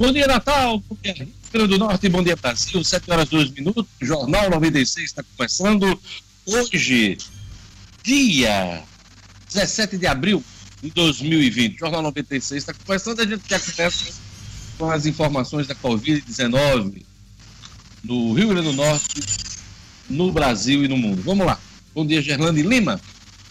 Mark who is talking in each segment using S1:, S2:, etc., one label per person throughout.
S1: Bom dia, Natal. Bom dia, Rio Grande do Norte. Bom dia, Brasil. 7 horas 2 minutos. Jornal 96 está começando. Hoje, dia 17 de abril de 2020. Jornal 96 está começando. A gente já começa com as informações da Covid-19 no Rio Grande do Norte, no Brasil e no mundo. Vamos lá. Bom dia, Gerlane Lima.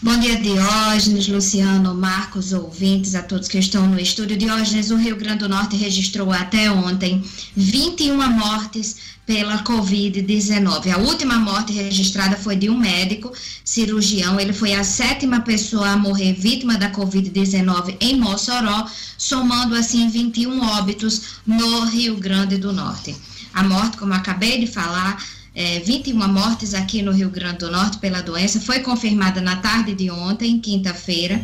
S2: Bom dia, Diógenes, Luciano, Marcos, ouvintes, a todos que estão no estúdio. Diógenes, o Rio Grande do Norte registrou até ontem 21 mortes pela Covid-19. A última morte registrada foi de um médico cirurgião. Ele foi a sétima pessoa a morrer vítima da Covid-19 em Mossoró, somando assim 21 óbitos no Rio Grande do Norte. A morte, como acabei de falar, é, 21 mortes aqui no Rio Grande do Norte pela doença, foi confirmada na tarde de ontem, quinta-feira.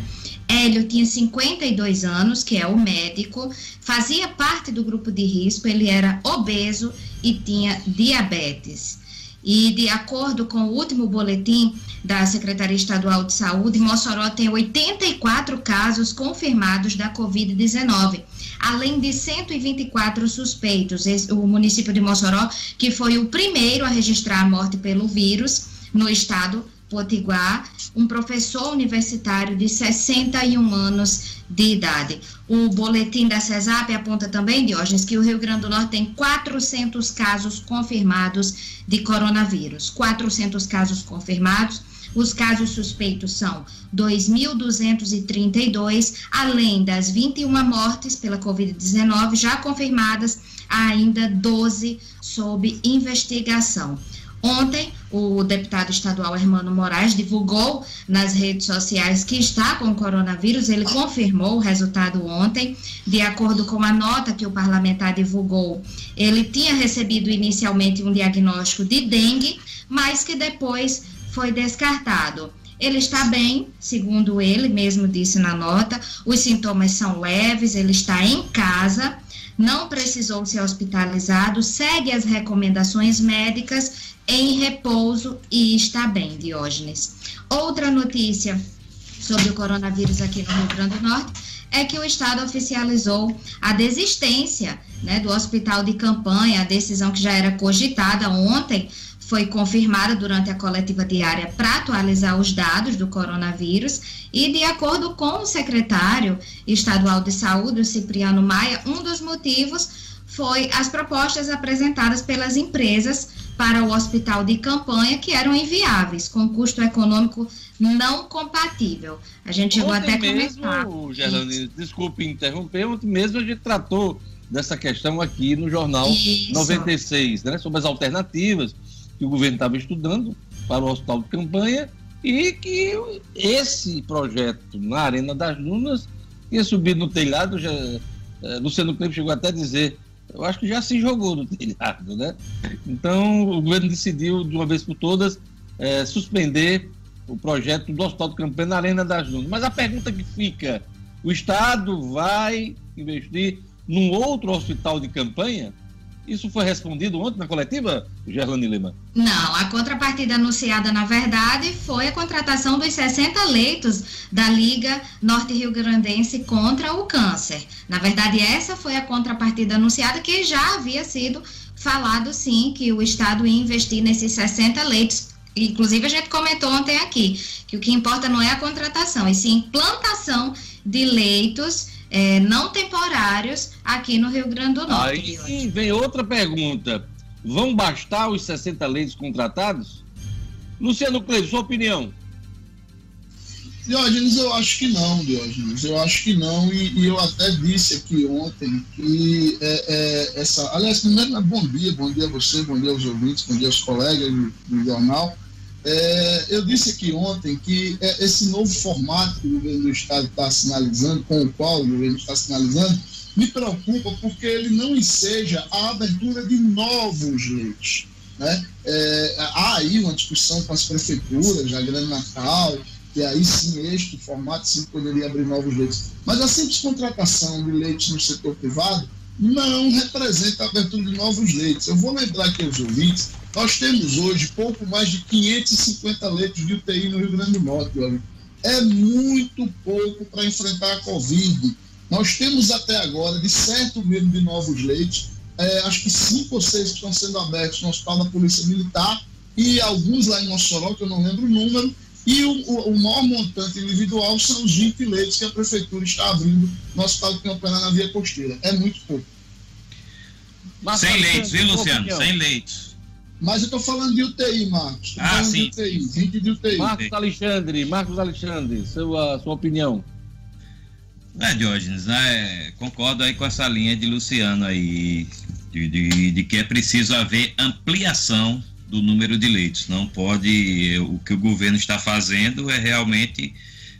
S2: Hélio tinha 52 anos, que é o médico, fazia parte do grupo de risco, ele era obeso e tinha diabetes. E de acordo com o último boletim da Secretaria Estadual de Saúde, Mossoró tem 84 casos confirmados da Covid-19, além de 124 suspeitos. O município de Mossoró, que foi o primeiro a registrar a morte pelo vírus no estado, Potiguar, um professor universitário de 61 anos de idade. O boletim da CESAP aponta também, Diógenes, que o Rio Grande do Norte tem 400 casos confirmados de coronavírus. 400 casos confirmados. Os casos suspeitos são 2.232, além das 21 mortes pela Covid-19 já confirmadas, ainda 12 sob investigação. Ontem, o deputado estadual Hermano Moraes divulgou nas redes sociais que está com coronavírus. Ele confirmou o resultado ontem. De acordo com a nota que o parlamentar divulgou, ele tinha recebido inicialmente um diagnóstico de dengue, mas que depois foi descartado. Ele está bem, segundo ele mesmo disse na nota. Os sintomas são leves, ele está em casa, não precisou ser hospitalizado, segue as recomendações médicas em repouso e está bem, Diógenes. Outra notícia sobre o coronavírus aqui no Rio Grande do Norte é que o Estado oficializou a desistência né, do hospital de campanha, a decisão que já era cogitada ontem, foi confirmada durante a coletiva diária para atualizar os dados do coronavírus e, de acordo com o secretário estadual de saúde, o Cipriano Maia, um dos motivos foi as propostas apresentadas pelas empresas para o hospital de campanha que eram inviáveis, com custo econômico não compatível. A gente chegou
S1: ontem
S2: até
S1: mesmo,
S2: comentar.
S1: Gerlane, desculpe interromper, ontem mesmo a gente tratou dessa questão aqui no Jornal
S2: Isso.
S1: 96, né, sobre as alternativas que o governo estava estudando para o hospital de campanha e que esse projeto na Arena das Dunas tinha subido no telhado, já, eh, Luciano Clipe chegou até a dizer eu acho que já se jogou no telhado, né? Então, o governo decidiu, de uma vez por todas, é, suspender o projeto do Hospital de Campanha na Arena das Dunas. Mas a pergunta que fica, o Estado vai investir num outro hospital de campanha? Isso foi respondido ontem na coletiva, Gerlane Lima?
S2: Não, a contrapartida anunciada, na verdade, foi a contratação dos 60 leitos da Liga Norte Rio Grandense contra o câncer. Na verdade, essa foi a contrapartida anunciada, que já havia sido falado, sim, que o Estado ia investir nesses 60 leitos. Inclusive, a gente comentou ontem aqui que o que importa não é a contratação, e sim implantação de leitos é, não temporários aqui no Rio Grande do Norte.
S1: Aí vem outra pergunta. Vão bastar os 60 leitos contratados? Luciano Cleide, sua opinião?
S3: Diógenes, eu acho que não, Diógenes, eu acho que não, e, e eu até disse aqui ontem que é, é, essa. Aliás, primeiro, bom dia, bom dia a você, bom dia aos ouvintes, bom dia aos colegas do, do jornal. É, eu disse aqui ontem que é, esse novo formato que o governo do Estado está sinalizando, com o qual o governo está sinalizando, me preocupa porque ele não enseja a abertura de novos leitos. Né? É, há aí uma discussão com as prefeituras, a Grande Natal, e aí sim este formato sim poderia abrir novos leitos. Mas a simples contratação de leitos no setor privado não representa a abertura de novos leitos. Eu vou lembrar aqui aos ouvintes nós temos hoje pouco mais de 550 leitos de UTI no Rio Grande do Norte. Olha. É muito pouco para enfrentar a Covid. Nós temos até agora, de certo mesmo, de novos leitos, é, acho que cinco ou seis estão sendo abertos no Hospital da Polícia Militar e alguns lá em Mossoró, que eu não lembro o número, e o, o, o, maior montante individual são os 20 leitos que a Prefeitura está abrindo no Hospital de Campanha na Via Costeira. É muito pouco.
S4: Mas, sem leitos, viu, Luciano? Sem leitos.
S3: Mas eu estou falando de UTI, Marcos. Tô
S4: ah, sim.
S3: De UTI, 20 de UTI.
S1: Marcos Alexandre, Marcos Alexandre, sua, sua opinião.
S4: É, Diógenes, né? Concordo aí com essa linha de Luciano aí, de, de, de, que é preciso haver ampliação do número de leitos. Não pode, o que o governo está fazendo é realmente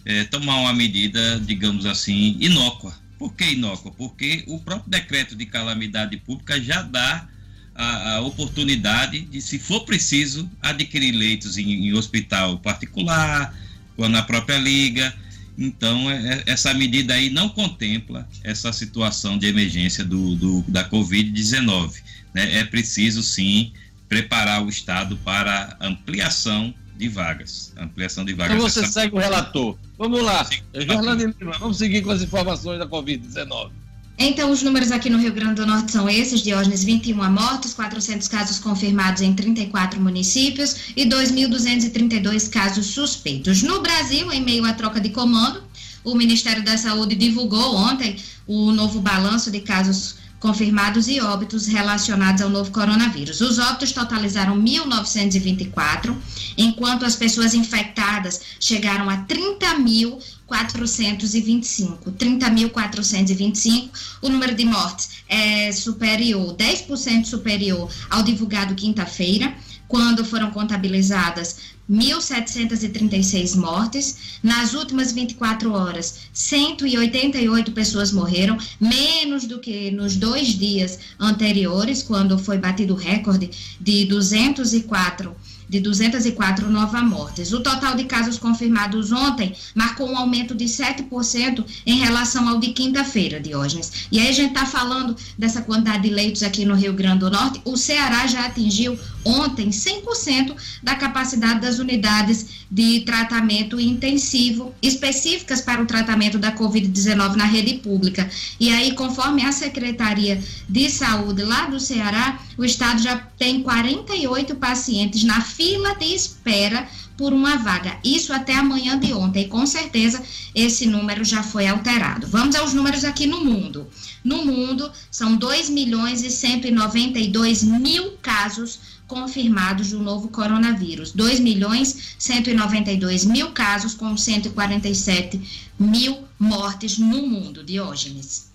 S4: é, tomar uma medida, digamos assim, inócua. Por que inócua? Porque o próprio decreto de calamidade pública já dá a, a oportunidade de, se for preciso, adquirir leitos em, em hospital particular, ou na própria liga. Então, é, é, essa medida aí não contempla essa situação de emergência do, do da Covid-19. Né? É preciso, sim, preparar o Estado para ampliação de vagas. Ampliação de vagas.
S1: Então você essa... segue o relator. Vamos lá. Jornalina Lima, vamos seguir com as informações da Covid-19.
S2: Então, os números aqui no Rio Grande do Norte são esses: Diógenes, 21 mortos, 400 casos confirmados em 34 municípios e 2.232 casos suspeitos. No Brasil, em meio à troca de comando, o Ministério da Saúde divulgou ontem o novo balanço de casos confirmados e óbitos relacionados ao novo coronavírus. Os óbitos totalizaram 1.924, enquanto as pessoas infectadas chegaram a 30.425. 30.425. O número de mortes é superior, 10% superior ao divulgado quinta-feira, quando foram contabilizadas 1.736 mortes. Nas últimas 24 horas, 188 pessoas morreram, menos do que nos dois dias anteriores, quando foi batido o recorde de 204 de 204 novas mortes. O total de casos confirmados ontem marcou um aumento de 7% em relação ao de quinta-feira, Diógenes. E aí a gente está falando dessa quantidade de leitos aqui no Rio Grande do Norte. O Ceará já atingiu ontem 100% da capacidade das unidades de tratamento intensivo específicas para o tratamento da Covid-19 na rede pública. E aí, conforme a Secretaria de Saúde lá do Ceará, o estado já tem 48 pacientes na fila de espera por uma vaga. Isso até amanhã de ontem. E com certeza esse número já foi alterado. Vamos aos números aqui no mundo. No mundo, são 2 milhões e 192 mil casos confirmados do novo coronavírus. 2 milhões 192 mil casos, com 147 mil mortes no mundo. Diógenes.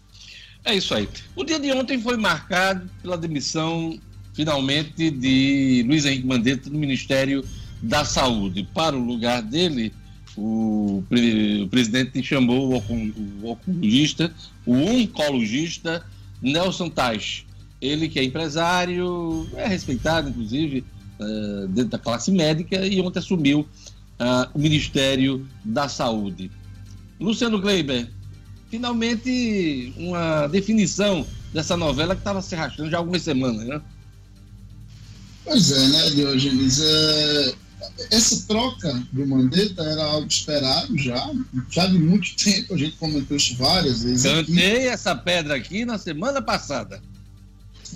S1: É isso aí. O dia de ontem foi marcado pela demissão, finalmente, de Luiz Henrique Mandetta do Ministério da Saúde. Para o lugar dele, o, pre, o presidente chamou o, oncologista, o oncologista Nelson Tais. Ele que é empresário, é respeitado, inclusive, uh, dentro da classe médica, e ontem assumiu uh, o Ministério da Saúde. Luciano Kleiber, finalmente uma definição dessa novela que estava se arrastando já há algumas semanas, né?
S3: Pois é, né, Diogenes? É, essa troca do Mandetta era algo esperado já, já de muito tempo, a gente comentou isso várias vezes.
S1: Cantei essa pedra aqui na semana passada.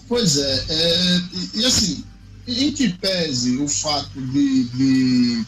S3: Pois é, é e, e, assim, em que pese o fato de, de,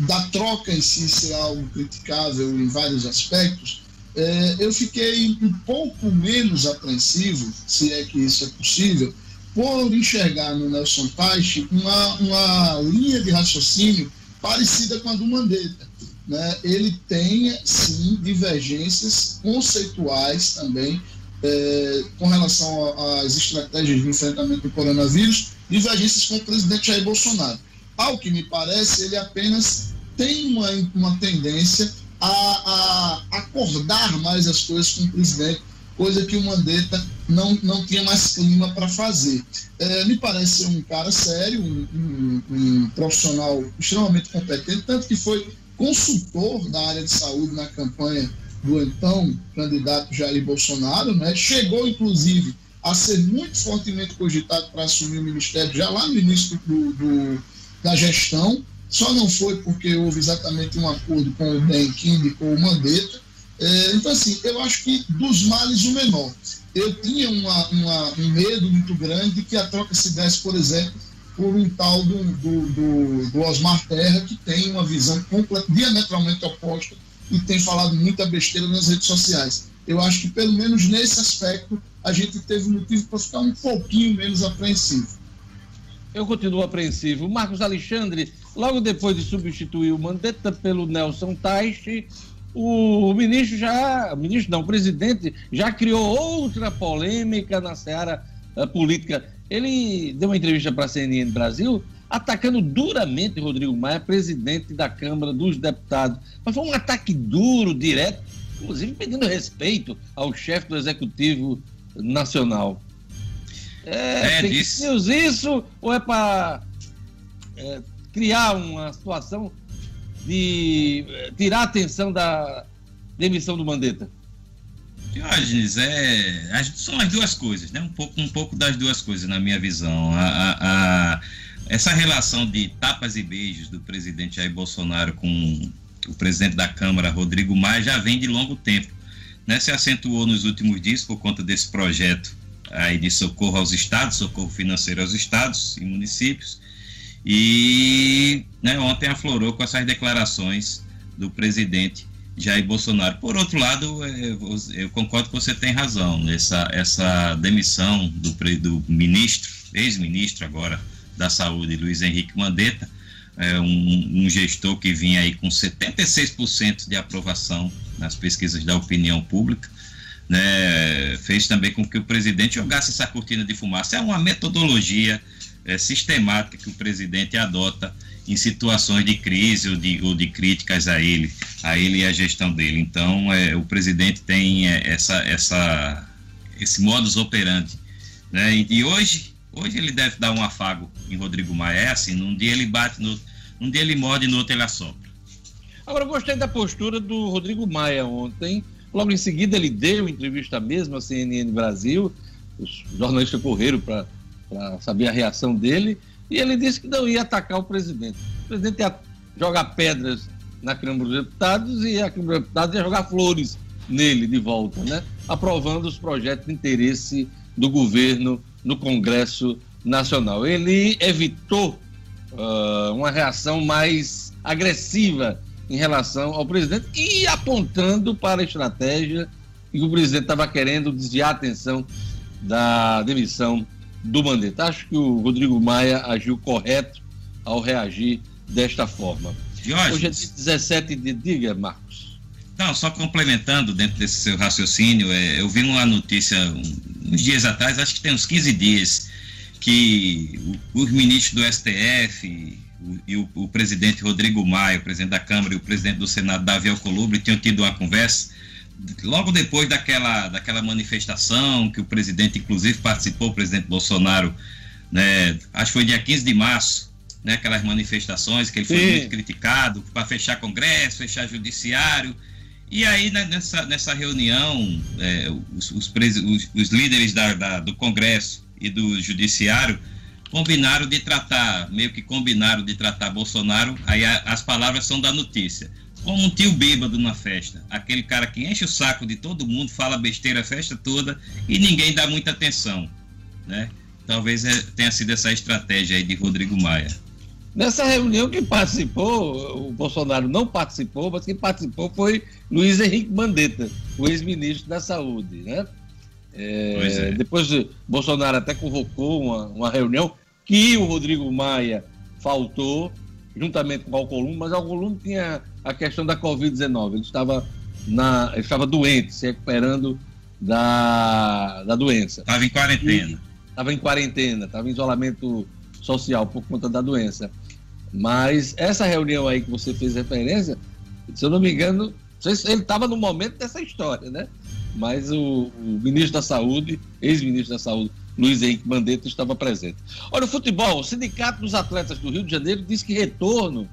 S3: da troca em si ser algo criticável em vários aspectos, é, eu fiquei um pouco menos apreensivo, se é que isso é possível, por enxergar no Nelson Teich uma, uma linha de raciocínio parecida com a do Mandetta. Né? Ele tem, sim, divergências conceituais também é, com relação às estratégias de enfrentamento do coronavírus, divergências com o presidente Jair Bolsonaro. Ao que me parece, ele apenas tem uma, uma tendência a, a acordar mais as coisas com o presidente coisa que o Mandetta não, não tinha mais clima para fazer. É, me parece um cara sério, um, um, um, profissional extremamente competente, tanto que foi consultor da área de saúde na campanha do então candidato Jair Bolsonaro, né? chegou inclusive a ser muito fortemente cogitado para assumir o ministério já lá no início do, do, da gestão, só não foi porque houve exatamente um acordo com o DEM que indicou o Mandetta, É, então, assim, eu acho que dos males o menor. Eu tinha uma, uma, um medo muito grande de que a troca se desse, por exemplo, por um tal do, do, do, do Osmar Terra, que tem uma visão diametralmente oposta e tem falado muita besteira nas redes sociais. Eu acho que, pelo menos nesse aspecto, a gente teve motivo para ficar um pouquinho menos apreensivo.
S1: Eu continuo apreensivo. Marcos Alexandre, logo depois de substituir o Mandetta pelo Nelson Taixe, o ministro já, o ministro não, o presidente já criou outra polêmica na seara uh, política. Ele deu uma entrevista para a CNN Brasil atacando duramente Rodrigo Maia, presidente da Câmara dos Deputados. Mas foi um ataque duro, direto, inclusive pedindo respeito ao chefe do Executivo Nacional. É, é news isso ou é para é, criar uma situação de é, tirar a atenção da demissão do Mandetta?
S4: Diógenes, é, são as duas coisas, né? Um pouco, um pouco das duas coisas, na minha visão. A, a, a, essa relação de tapas e beijos do presidente Jair Bolsonaro com o presidente da Câmara, Rodrigo Maia, já vem de longo tempo. Né? Se acentuou nos últimos dias por conta desse projeto aí de socorro aos estados, socorro financeiro aos estados e municípios. E né, ontem aflorou com essas declarações do presidente Jair Bolsonaro. Por outro lado, é, eu concordo que você tem razão. Essa, essa demissão do, do ministro, ex-ministro agora da Saúde, Luiz Henrique Mandetta, é um, um, gestor que vinha aí com 76% de aprovação nas pesquisas da opinião pública, né, fez também com que o presidente jogasse essa cortina de fumaça. É uma metodologia é, sistemática que o presidente adota em situações de crise ou de, ou de críticas a ele, a ele e a gestão dele. Então, é, o presidente tem é, essa, essa, esse modus operandi. Né? E, e, hoje, hoje ele deve dar um afago em Rodrigo Maia. É assim, num dia ele bate, no, num dia ele morde, no outro ele assopra.
S1: Agora, gostei da postura do Rodrigo Maia ontem. Logo em seguida, ele deu entrevista mesmo à CNN Brasil. Os jornalistas correram para saber a reação dele e ele disse que não ia atacar o presidente. O presidente ia jogar pedras na Câmara dos Deputados e a Câmara dos Deputados ia jogar flores nele de volta, né? aprovando os projetos de interesse do governo no Congresso Nacional. Ele evitou uh, uma reação mais agressiva em relação ao presidente e apontando para a estratégia que o presidente estava querendo desviar a atenção da demissão do Mandetta. Acho que o Rodrigo Maia agiu correto ao reagir desta forma. Diógenes. Hoje é 17 de diga, Marcos.
S4: Não, só complementando dentro desse seu raciocínio, é, eu vi uma notícia uns dias atrás, acho que tem uns 15 dias, que os ministros do STF o, e o, o, presidente Rodrigo Maia, o presidente da Câmara e o presidente do Senado, Davi Alcolumbre, tinham tido uma conversa logo depois daquela, daquela manifestação que o presidente, inclusive, participou, o presidente Bolsonaro, né, acho que foi dia 15 de março, né, aquelas manifestações que ele foi Sim. muito criticado para fechar Congresso, fechar Judiciário. E aí, né, nessa, nessa reunião, é, os, os, os, os, líderes da, da, do Congresso e do Judiciário combinaram de tratar, meio que combinaram de tratar Bolsonaro, aí a, as palavras são da notícia como um tio bêbado na festa. Aquele cara que enche o saco de todo mundo, fala besteira a festa toda e ninguém dá muita atenção. Né? Talvez é, tenha sido essa estratégia aí de Rodrigo Maia.
S1: Nessa reunião que participou, o Bolsonaro não participou, mas quem participou foi Luiz Henrique Mandetta, o ex-ministro da Saúde. Né? É, é. Depois Bolsonaro até convocou uma, uma reunião que o Rodrigo Maia faltou, juntamente com o Alcolumbre, mas o Alcolumbre tinha a questão da Covid-19. Ele estava, na, ele estava doente, se recuperando da, da doença.
S4: Estava em quarentena.
S1: Estava em quarentena, estava em isolamento social por conta da doença. Mas essa reunião aí que você fez referência, se eu não me engano, ele estava no momento dessa história, né? Mas o, o ministro da Saúde, ex-ministro da Saúde, Luiz Henrique Mandetta, estava presente. Olha, o futebol, o Sindicato dos Atletas do Rio de Janeiro diz que retorno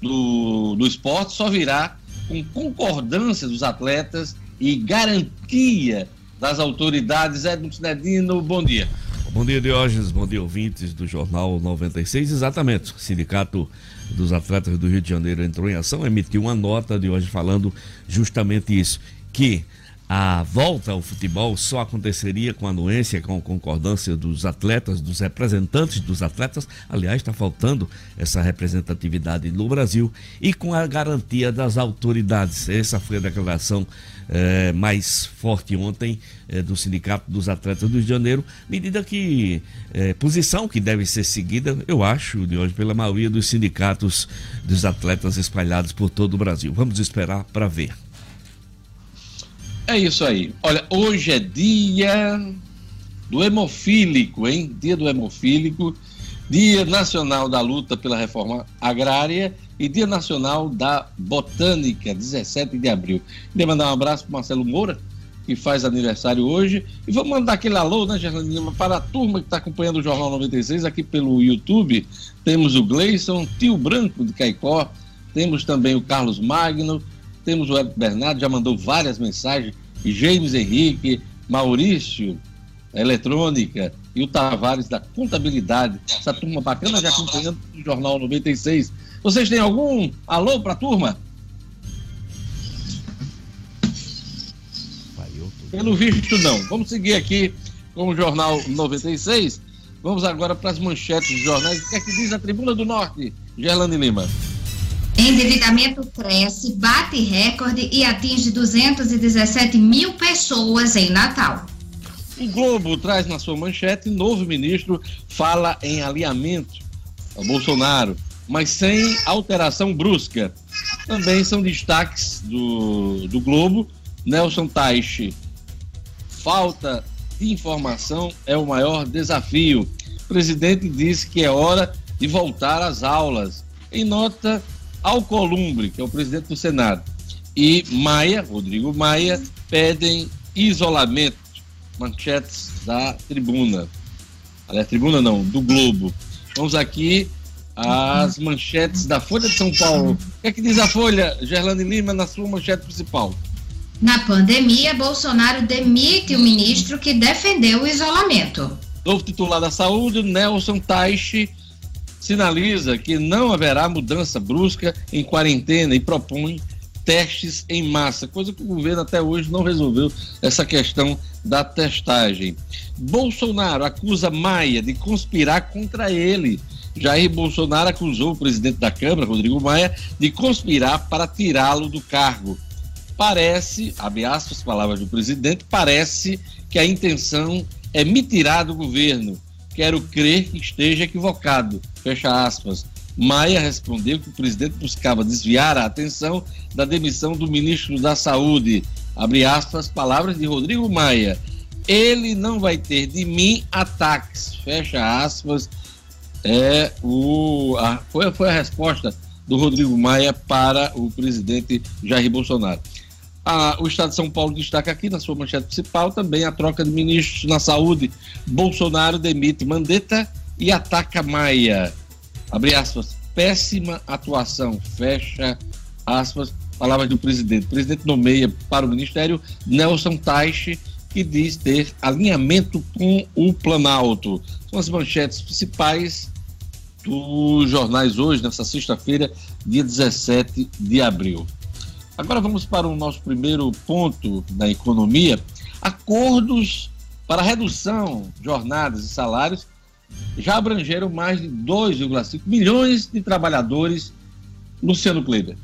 S1: do, do esporte só virá com concordância dos atletas e garantia das autoridades. Edson Cinedino, bom dia.
S5: Bom dia, Diógenes. Bom dia, ouvintes do Jornal 96. Exatamente. O Sindicato dos Atletas do Rio de Janeiro entrou em ação, emitiu uma nota de hoje falando justamente isso. Que a volta ao futebol só aconteceria com a anuência, com a concordância dos atletas, dos representantes dos atletas. Aliás, está faltando essa representatividade no Brasil e com a garantia das autoridades. Essa foi a declaração eh, mais forte ontem eh, do Sindicato dos Atletas do Rio de Janeiro. Medida que, eh, posição que deve ser seguida, eu acho, de hoje, pela maioria dos sindicatos dos atletas espalhados por todo o Brasil. Vamos esperar para ver.
S1: É isso aí. Olha, hoje é dia do hemofílico, hein? Dia do hemofílico, Dia Nacional da Luta pela Reforma Agrária e Dia Nacional da Botânica, 17 de abril. Queria mandar um abraço para Marcelo Moura, que faz aniversário hoje. E vamos mandar aquele alô, né, Gerlane Lima, para a turma que está acompanhando o Jornal 96 aqui pelo YouTube. Temos o Gleison, Tio Branco de Caicó, temos também o Carlos Magno, temos o Hélio Bernardo, já mandou várias mensagens, James Henrique, Maurício, Eletrônica, e o Tavares da Contabilidade. Essa turma bacana já acompanhando o Jornal 96. Vocês têm algum alô para a turma? Pelo visto, não. Vamos seguir aqui com o Jornal 96. Vamos agora para as manchetes dos jornais. O que é que diz a Tribuna do Norte? Gerlane Lima.
S2: Endividamento cresce, bate recorde e atinge 217 mil pessoas em Natal.
S1: O Globo traz na sua manchete: novo ministro fala em alinhamento ao Bolsonaro, mas sem alteração brusca. Também são destaques do, do Globo. Nelson Taixe, falta de informação é o maior desafio. O presidente disse que é hora de voltar às aulas. Em nota, Alcolumbre, que é o presidente do Senado, e Maia, Rodrigo Maia, pedem isolamento. Manchetes da tribuna. Aliás, tribuna não, do Globo. Vamos aqui às manchetes da Folha de São Paulo. O que é que diz a Folha, Gerlane Lima, na sua manchete principal?
S2: Na pandemia, Bolsonaro demite o ministro que defendeu o isolamento.
S1: Novo titular da saúde, Nelson Taixe, sinaliza que não haverá mudança brusca em quarentena e propõe testes em massa, coisa que o governo até hoje não resolveu essa questão da testagem. Bolsonaro acusa Maia de conspirar contra ele. Jair Bolsonaro acusou o presidente da Câmara, Rodrigo Maia, de conspirar para tirá-lo do cargo. Parece, abre aspas, palavras do presidente, parece que a intenção é me tirar do governo Quero crer que esteja equivocado. Fecha aspas. Maia respondeu que o presidente buscava desviar a atenção da demissão do ministro da Saúde. Abre aspas, palavras de Rodrigo Maia. Ele não vai ter de mim ataques. Fecha aspas. É o, a, foi, foi a resposta do Rodrigo Maia para o presidente Jair Bolsonaro. Ah, o Estado de São Paulo destaca aqui na sua manchete principal também a troca de ministros na saúde. Bolsonaro demite Mandetta e ataca Maia. Abre aspas. Péssima atuação. Fecha aspas. Palavras do presidente. O presidente nomeia para o ministério Nelson Taixe, que diz ter alinhamento com o Planalto. São as manchetes principais dos jornais hoje, nessa sexta-feira, dia 17 de abril. Agora vamos para o nosso primeiro ponto da economia. Acordos para redução de jornadas e salários já abrangeram mais de 2,5 milhões de trabalhadores. Luciano Kleber.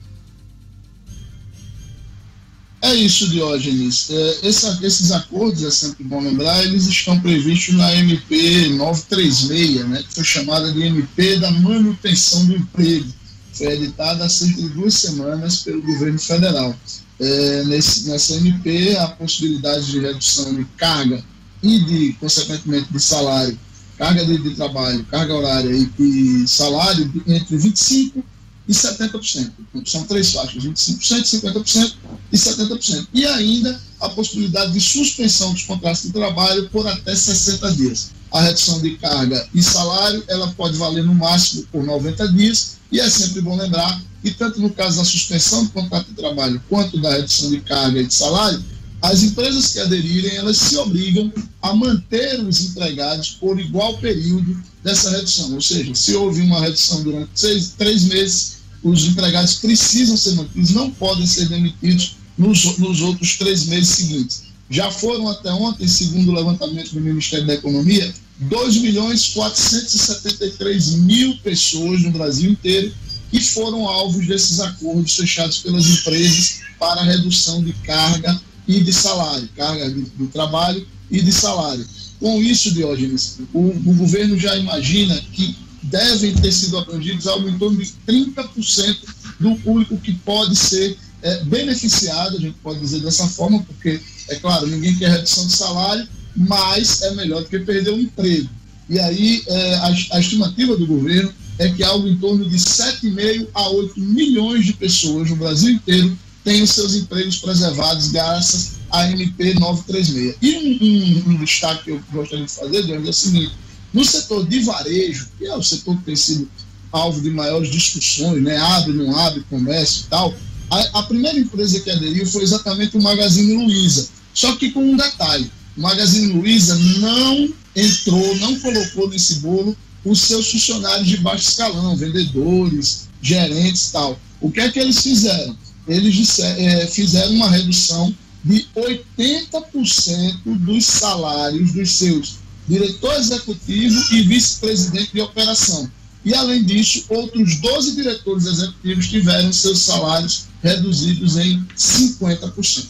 S3: É isso, Diógenes. É, essa, esses acordos, é sempre bom lembrar, eles estão previstos na MP 936, né, que foi chamada de MP da manutenção do emprego foi editada há cerca de duas semanas pelo governo federal. É, nesse, nessa MP, a possibilidade de redução de carga e, de, consequentemente, de salário, carga de, de trabalho, carga horária e, e salário entre 25% e 70%. São três faixas, 25%, 50% e 70%. E ainda a possibilidade de suspensão dos contratos de trabalho por até 60 dias. A redução de carga e salário, ela pode valer no máximo por 90 dias e é sempre bom lembrar que, tanto no caso da suspensão do contrato de trabalho quanto da redução de carga e de salário, as empresas que aderirem, elas se obrigam a manter os empregados por igual período dessa redução. Ou seja, se houve uma redução durante seis, três meses, os empregados precisam ser mantidos, não podem ser demitidos nos, nos outros três meses seguintes. Já foram até ontem, segundo o levantamento do Ministério da Economia, 2 milhões 473 mil pessoas no Brasil inteiro que foram alvos desses acordos fechados pelas empresas para redução de carga e de salário, carga de, de trabalho e de salário. Com isso, Diógenes, o, o governo já imagina que devem ter sido abrangidos algo em torno de 30% do público que pode ser é, beneficiado, a gente pode dizer dessa forma, porque, é claro, ninguém quer redução de salário, mas é melhor do que perder o emprego. E aí, é, a, a estimativa do governo é que algo em torno de 7,5 a 8 milhões de pessoas no Brasil inteiro têm os seus empregos preservados graças à MP 936. E um, um, um destaque que eu gostaria de fazer, Deus, é o seguinte: no setor de varejo, que é o setor que tem sido alvo de maiores discussões, né? abre, não abre, comércio e tal, a, a primeira empresa que aderiu foi exatamente o Magazine Luiza. Só que com um detalhe: o Magazine Luiza não entrou, não colocou nesse bolo os seus funcionários de baixo escalão, vendedores, gerentes tal. O que é que eles fizeram? Eles é, fizeram uma redução de 80% dos salários dos seus diretor executivo e vice-presidente de operação. E, além disso, outros 12 diretores executivos tiveram seus salários reduzidos em 50%.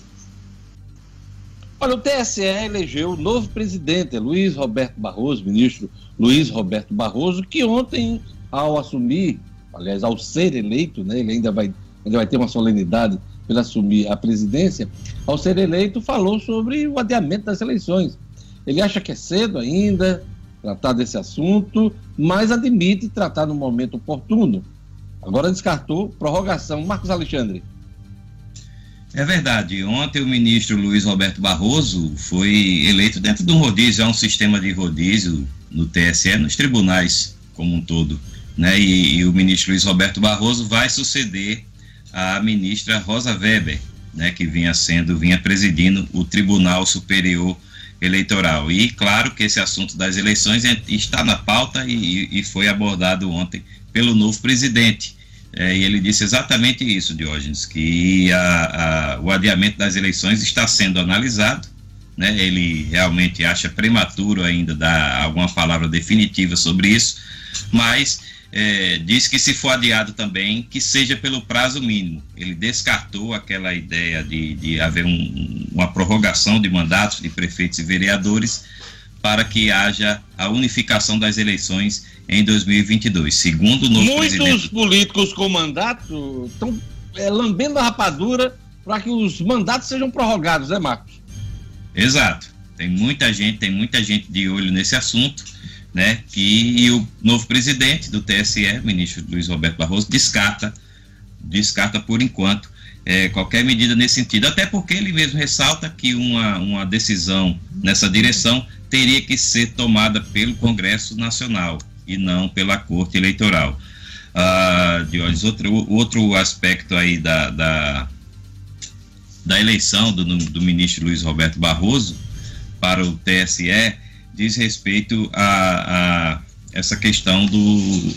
S1: Olha, o TSE elegeu o novo presidente, Luiz Roberto Barroso, ministro Luiz Roberto Barroso, que ontem, ao assumir, aliás, ao ser eleito, né, ele ainda vai, ainda vai ter uma solenidade pela assumir a presidência, ao ser eleito, falou sobre o adiamento das eleições. Ele acha que é cedo ainda tratar desse assunto, mas admite tratar no momento oportuno. Agora descartou prorrogação. Marcos Alexandre.
S4: É verdade. Ontem o ministro Luiz Roberto Barroso foi eleito dentro de um rodízio, há um sistema de rodízio no TSE, nos tribunais como um todo. Né? E, e o ministro Luiz Roberto Barroso vai suceder a ministra Rosa Weber, né, que vinha sendo, vinha presidindo o Tribunal Superior Eleitoral. E claro que esse assunto das eleições é, está na pauta e, e foi abordado ontem pelo novo presidente. É, e ele disse exatamente isso, Diógenes, que a, a, o adiamento das eleições está sendo analisado. Né? Ele realmente acha prematuro ainda dar alguma palavra definitiva sobre isso, mas é, diz que se for adiado também, que seja pelo prazo mínimo. Ele descartou aquela ideia de, de haver um, uma prorrogação de mandatos de prefeitos e vereadores para que haja a unificação das eleições em 2022. Segundo o novo
S1: Muitos
S4: presidente...
S1: políticos com mandato estão é, lambendo a rapadura para que os mandatos sejam prorrogados, né, Marcos?
S4: Exato. Tem muita gente, tem muita gente de olho nesse assunto né, que o novo presidente do TSE, ministro Luiz Roberto Barroso, descarta, descarta por enquanto é, qualquer medida nesse sentido, até porque ele mesmo ressalta que uma, uma decisão nessa direção teria que ser tomada pelo Congresso Nacional e não pela Corte Eleitoral. Ah, Dionis, outro, outro aspecto aí da, da, da eleição do, do ministro Luiz Roberto Barroso para o TSE diz respeito a, a essa questão do.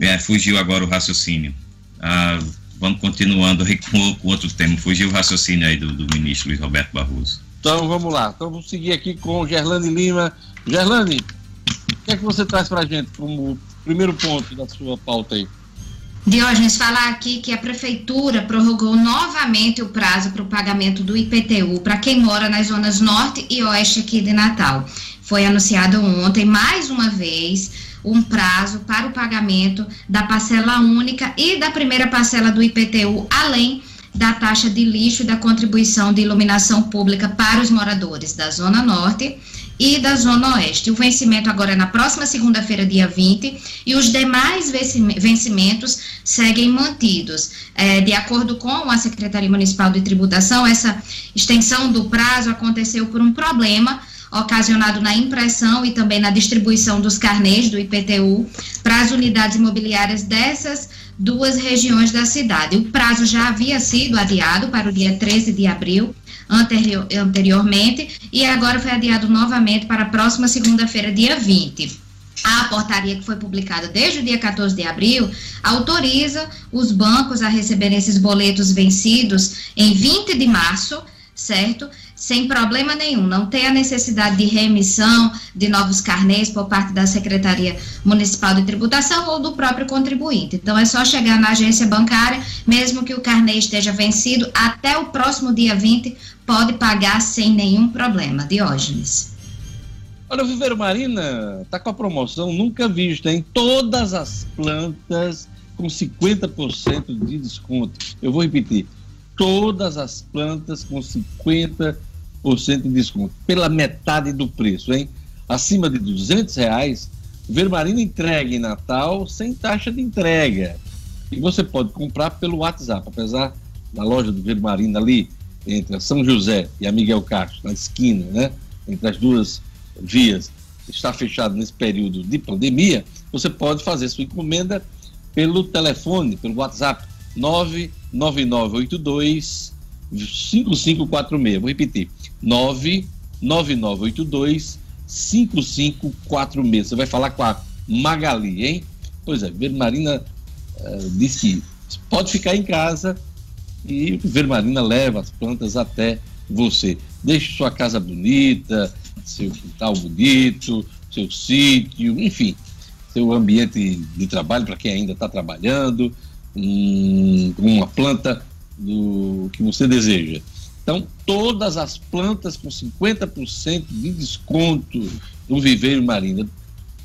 S4: É, fugiu agora o raciocínio. Ah, vamos continuando com, com outro tema. Fugiu o raciocínio aí do, do, ministro Luiz Roberto Barroso.
S1: Então vamos lá. Então vamos seguir aqui com Gerlane Lima. Gerlane, o que é que você traz para a gente como primeiro ponto da sua pauta aí?
S2: Diógenes, falar aqui que a Prefeitura prorrogou novamente o prazo para o pagamento do IPTU para quem mora nas zonas norte e oeste aqui de Natal. Foi anunciado ontem, mais uma vez, um prazo para o pagamento da parcela única e da primeira parcela do IPTU, além da taxa de lixo e da contribuição de iluminação pública para os moradores da Zona Norte e da Zona Oeste. O vencimento agora é na próxima segunda-feira, dia 20, e os demais vencimentos seguem mantidos. É, de acordo com a Secretaria Municipal de Tributação, essa extensão do prazo aconteceu por um problema ocasionado na impressão e também na distribuição dos carnês do IPTU para as unidades imobiliárias dessas duas regiões da cidade. O prazo já havia sido adiado para o dia 13 de abril, anterior, anteriormente, e agora foi adiado novamente para a próxima segunda-feira, dia 20. A portaria que foi publicada desde o dia 14 de abril autoriza os bancos a receberem esses boletos vencidos em 20 de março, certo? Sem problema nenhum, não tem a necessidade de reemissão de novos carnês por parte da Secretaria Municipal de Tributação ou do próprio contribuinte. Então é só chegar na agência bancária, mesmo que o carnê esteja vencido, até o próximo dia 20 pode pagar sem nenhum problema. Diógenes.
S1: Olha, o Viveiro Marina está com a promoção nunca vista em todas as plantas com 50% de desconto. Eu vou repetir, todas as plantas com 50% de desconto, pela metade do preço, hein? Acima de 200 reais, o Marina entrega em Natal sem taxa de entrega. E você pode comprar pelo WhatsApp, apesar da loja do Marina ali, entre São José e a Miguel Castro, na esquina, né? Entre as duas vias está fechado nesse período de pandemia, você pode fazer sua encomenda pelo telefone, pelo WhatsApp 99982 5546. Vou repetir: 99982 5546. Você vai falar com a Magali, hein? Pois é, Vermarina uh, disse que pode ficar em casa e Vermarina leva as plantas até você. Deixe sua casa bonita, seu quintal bonito, seu sítio, enfim, seu ambiente de trabalho para quem ainda está trabalhando, um, uma planta do que você deseja. Então, todas as plantas com 50% de desconto no Viveiro Marina,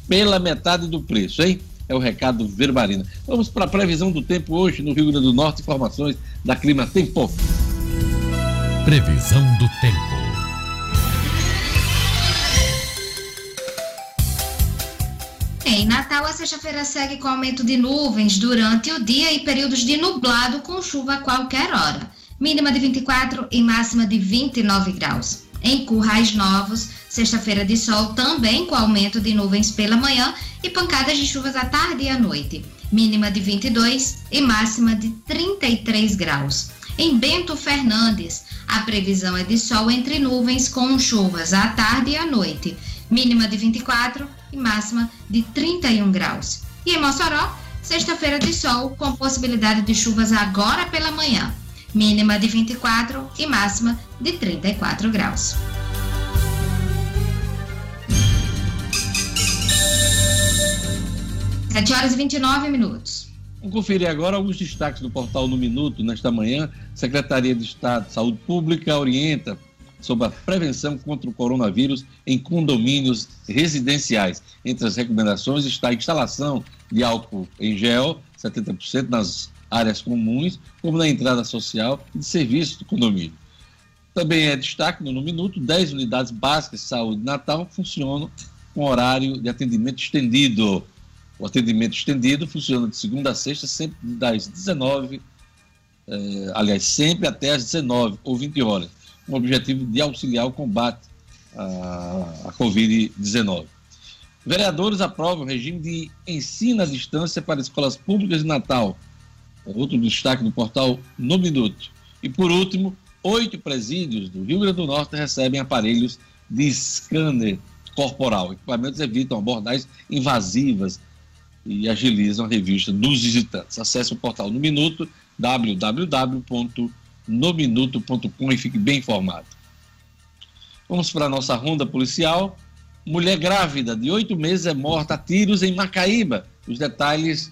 S1: pela metade do preço, hein? É o recado do Viveiro Marina. Vamos para a previsão do tempo hoje no Rio Grande do Norte, informações da Clima Tempo.
S6: Previsão do tempo.
S2: Em Natal, a sexta-feira segue com aumento de nuvens durante o dia e períodos de nublado com chuva a qualquer hora. Mínima de 24 e máxima de 29 graus. Em Currais Novos, sexta-feira de sol também com aumento de nuvens pela manhã e pancadas de chuvas à tarde e à noite. Mínima de 22 e máxima de 33 graus. Em Bento Fernandes, a previsão é de sol entre nuvens com chuvas à tarde e à noite. Mínima de 24 e máxima de 31 graus. E em Mossoró, sexta-feira de sol com possibilidade de chuvas agora pela manhã, mínima de 24 e máxima de 34 graus. Sete horas e 29 minutos.
S1: Vamos conferir agora alguns destaques do portal No Minuto. Nesta manhã, Secretaria de Estado de Saúde Pública orienta sobre a prevenção contra o coronavírus em condomínios residenciais. Entre as recomendações está a instalação de álcool em gel, 70% nas áreas comuns, como na entrada social e de serviços do condomínio. Também é destaque no minuto, 10 unidades básicas de saúde Natal funcionam com horário de atendimento estendido. O atendimento estendido funciona de segunda a sexta, sempre das 19, eh, aliás, sempre até as 19 ou 20 horas com o objetivo de auxiliar o combate à, à Covid-19. Vereadores aprovam o regime de ensino à distância para escolas públicas de Natal. É outro destaque do portal No Minuto. E, por último, oito presídios do Rio Grande do Norte recebem aparelhos de scanner corporal. Equipamentos evitam abordagens invasivas e agilizam a revista dos visitantes. Acesse o portal No Minuto, www nominuto.com e fique bem informado. Vamos para a nossa ronda policial. Mulher grávida de oito meses é morta a tiros em Macaíba. Os detalhes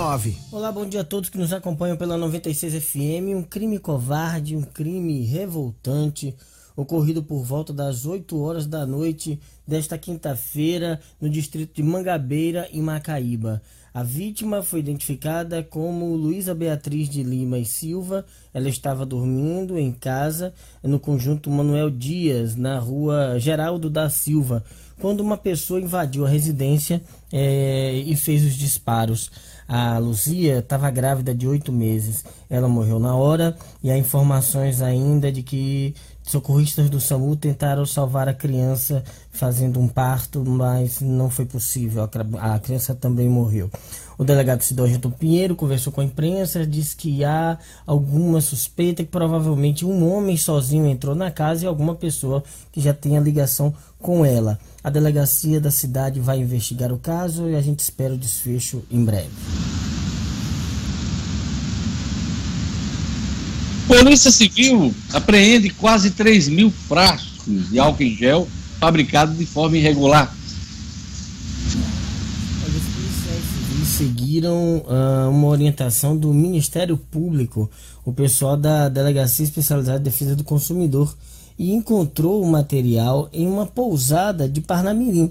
S7: 4699
S8: Olá, bom dia a todos que nos acompanham pela 96 FM. Um crime covarde, um crime revoltante ocorrido por volta das 8 horas da noite desta quinta-feira no distrito de Mangabeira, em Macaíba. A vítima foi identificada como Luísa Beatriz de Lima e Silva. Ela estava dormindo em casa no conjunto Manuel Dias, na rua Geraldo da Silva, quando uma pessoa invadiu a residência é, e fez os disparos. A Luzia estava grávida de oito meses. Ela morreu na hora e há informações ainda de que socorristas do SAMU tentaram salvar a criança fazendo um parto, mas não foi possível. A criança também morreu. O delegado Sidorgito Pinheiro conversou com a imprensa, disse que há alguma suspeita que provavelmente um homem sozinho entrou na casa e alguma pessoa que já tenha ligação com ela. A delegacia da cidade vai investigar o caso e a gente espera o desfecho em breve.
S1: Polícia Civil apreende quase 3 mil frascos de álcool em gel fabricados de forma irregular
S8: seguiram uh, uma orientação do Ministério Público, o pessoal da Delegacia Especializada de Defesa do Consumidor, e encontrou o material em uma pousada de Parnamirim.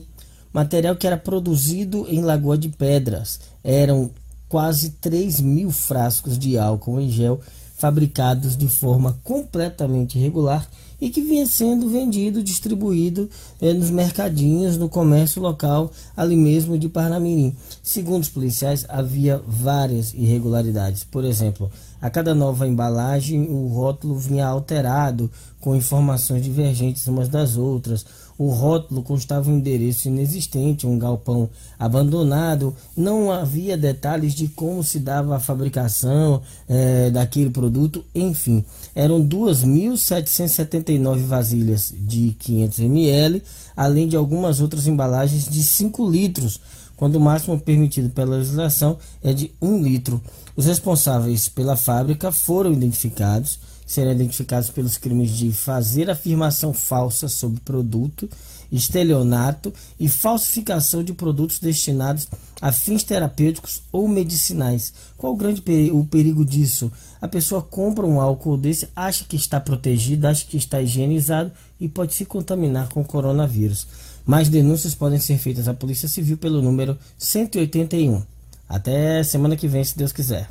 S8: Material que era produzido em Lagoa de Pedras. Eram quase 3 mil frascos de álcool em gel fabricados de forma completamente irregular e que vinha sendo vendido, distribuído eh, nos mercadinhos, no comércio local, ali mesmo de Parnamirim. Segundo os policiais, havia várias irregularidades. Por exemplo, a cada nova embalagem, o rótulo vinha alterado, com informações divergentes umas das outras. O rótulo constava um endereço inexistente, um galpão abandonado. Não havia detalhes de como se dava a fabricação é, daquele produto. Enfim, eram 2.779 vasilhas de 500 ml, além de algumas outras embalagens de 5 litros, quando o máximo permitido pela legislação é de 1 litro. Os responsáveis pela fábrica foram identificados serão identificados pelos crimes de fazer afirmação falsa sobre produto, estelionato e falsificação de produtos destinados a fins terapêuticos ou medicinais. Qual o grande peri o perigo disso? A pessoa compra um álcool desse, acha que está protegido, acha que está higienizado e pode se contaminar com o coronavírus. Mais denúncias podem ser feitas à Polícia Civil pelo número 181. Até semana que vem, se Deus quiser.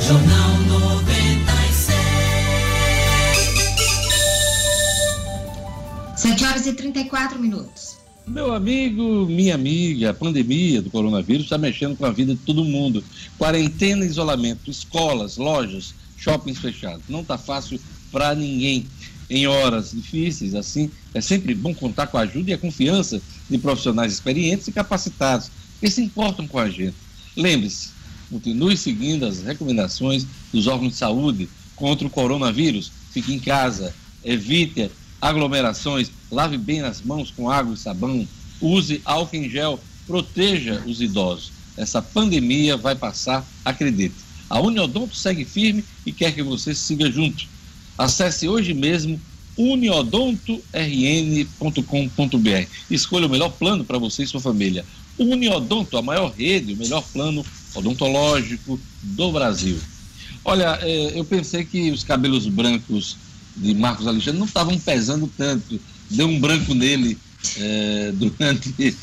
S8: Jornal
S2: 7 horas e 34 minutos.
S1: Meu amigo, minha amiga, a pandemia do coronavírus está mexendo com a vida de todo mundo. Quarentena, isolamento, escolas, lojas, shoppings fechados. Não está fácil para ninguém. Em horas difíceis, assim, é sempre bom contar com a ajuda e a confiança de profissionais experientes e capacitados que se importam com a gente. Lembre-se, continue seguindo as recomendações dos órgãos de saúde contra o coronavírus. Fique em casa, evite aglomerações, lave bem as mãos com água e sabão, use álcool em gel, proteja os idosos. Essa pandemia vai passar, acredite. A Uniodonto segue firme e quer que você siga junto. Acesse hoje mesmo uniodontorn.com.br. Escolha o melhor plano para você e sua família. Uniodonto, a maior rede, o melhor plano odontológico do Brasil. Olha, é, eu pensei que os cabelos brancos de Marcos Alexandre não estavam pesando tanto. Deu um branco nele é, durante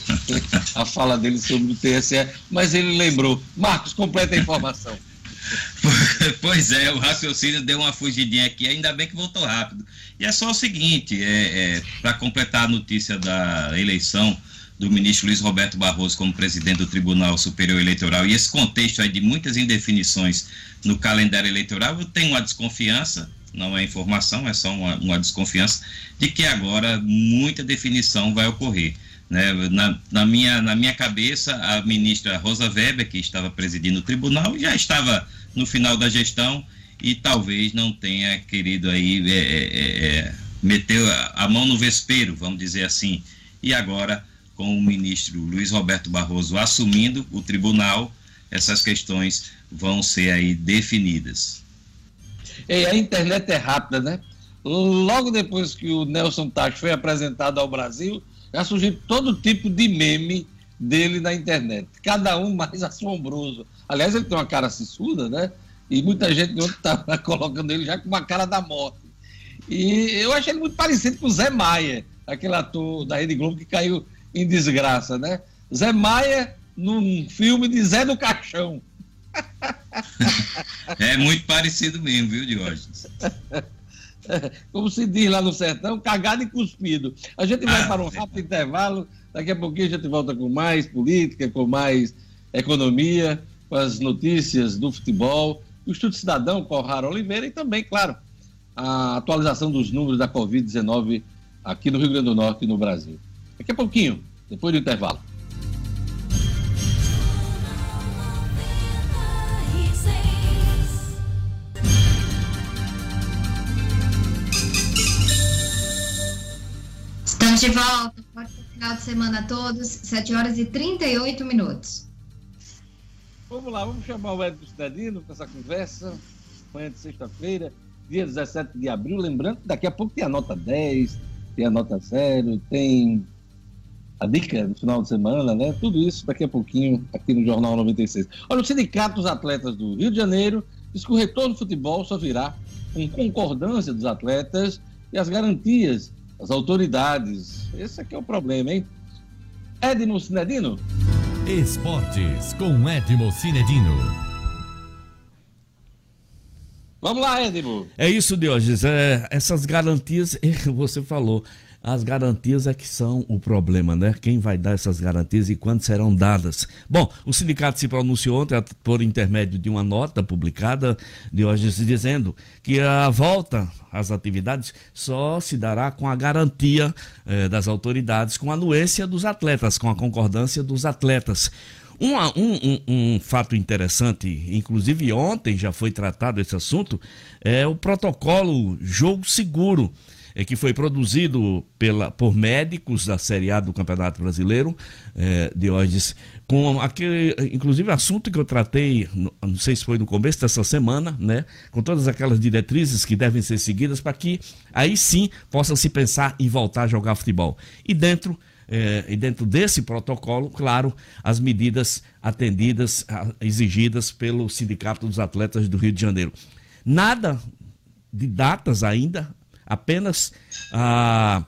S1: a fala dele sobre o TSE, mas ele lembrou. Marcos, completa a informação.
S4: Pois é, o raciocínio deu uma fugidinha aqui, ainda bem que voltou rápido. E é só o seguinte: é, é para completar a notícia da eleição do ministro Luiz Roberto Barroso como presidente do Tribunal Superior Eleitoral e esse contexto aí de muitas indefinições no calendário eleitoral, eu tenho uma desconfiança não é informação, é só uma, uma desconfiança de que agora muita definição vai ocorrer. Né? Na, na, minha, na minha cabeça, a ministra Rosa Weber, que estava presidindo o tribunal, já estava no final da gestão e talvez não tenha querido aí é, é, é, é meter a mão no vespeiro, vamos dizer assim. E agora, com o ministro Luiz Roberto Barroso assumindo o tribunal, essas questões vão ser aí definidas.
S1: E a internet é rápida, né? Logo depois que o Nelson Tacho foi apresentado ao Brasil, já surgiu todo tipo de meme dele na internet. Cada um mais assombroso. Aliás, ele tem uma cara sissuda, né? E muita gente estava colocando ele já com uma cara da morte. E eu achei ele muito parecido com o Zé Maia, aquele ator da Rede Globo que caiu em desgraça, né? Zé Maia num filme de Zé do Caixão.
S4: É muito parecido mesmo, viu, Diógenes?
S1: Como se diz lá no sertão, cagado e cuspido. A gente vai ah, para um rápido é. intervalo, daqui a pouquinho a gente volta com mais política, com mais economia, com as notícias do futebol, o Estudo Cidadão com o Raro Oliveira e também, claro, a atualização dos números da Covid-19 aqui no Rio Grande do Norte e no Brasil. Daqui a pouquinho, depois do intervalo.
S2: De volta. Ser final de semana a todos, 7 horas e 38 minutos.
S1: Vamos lá, vamos chamar o Edson Cidadino para essa conversa. Manhã de sexta-feira, dia 17 de abril. Lembrando que daqui a pouco tem a nota 10, tem a nota 0, tem a dica no final de semana, né? Tudo isso daqui a pouquinho aqui no Jornal 96. Olha, o Sindicato dos Atletas do Rio de Janeiro diz que o retorno do futebol só virá com concordância dos atletas e as garantias das autoridades. Esse aqui é o problema, hein? Edno Sinedino?
S6: Esportes com Edmo Cinedino.
S1: Vamos lá, Edmo.
S5: É isso, Diógenes. É, essas garantias, você falou, as garantias é que são o problema, né? Quem vai dar essas garantias e quando serão dadas? Bom, o sindicato se pronunciou ontem por intermédio de uma nota publicada de hoje dizendo que a volta às atividades só se dará com a garantia eh, das autoridades, com a anuência dos atletas, com a concordância dos atletas. Um, um, um, um, fato interessante, inclusive ontem já foi tratado esse assunto, é o protocolo Jogo Seguro é, que foi produzido pela, por médicos da Série A do Campeonato Brasileiro, é, Diógenes, com aquele, inclusive, assunto que eu tratei, não sei se foi no começo dessa semana, né? Com todas aquelas diretrizes que devem ser seguidas para que aí sim possa se pensar em voltar a jogar futebol. E dentro. É, e dentro desse protocolo, claro, as medidas atendidas, exigidas pelo Sindicato dos Atletas do Rio de Janeiro. Nada de datas ainda apenas a,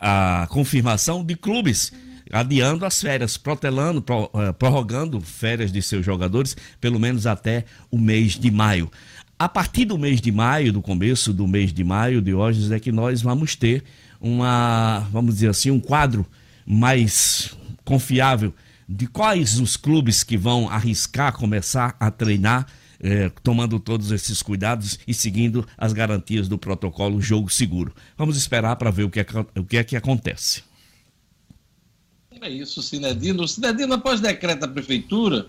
S5: a confirmação de clubes adiando as férias, protelando, eh, prorrogando férias de seus jogadores, pelo menos até o mês de maio. A partir do mês de maio, do começo do mês de maio, de hoje, é que nós vamos ter uma, vamos dizer assim, um quadro mais confiável de quais os clubes que vão arriscar começar a treinar é, tomando todos esses cuidados e seguindo as garantias do protocolo Jogo Seguro. Vamos esperar para ver o que, é, o que é que acontece.
S1: É isso, Sinedino. Sinedino, após decreto da prefeitura,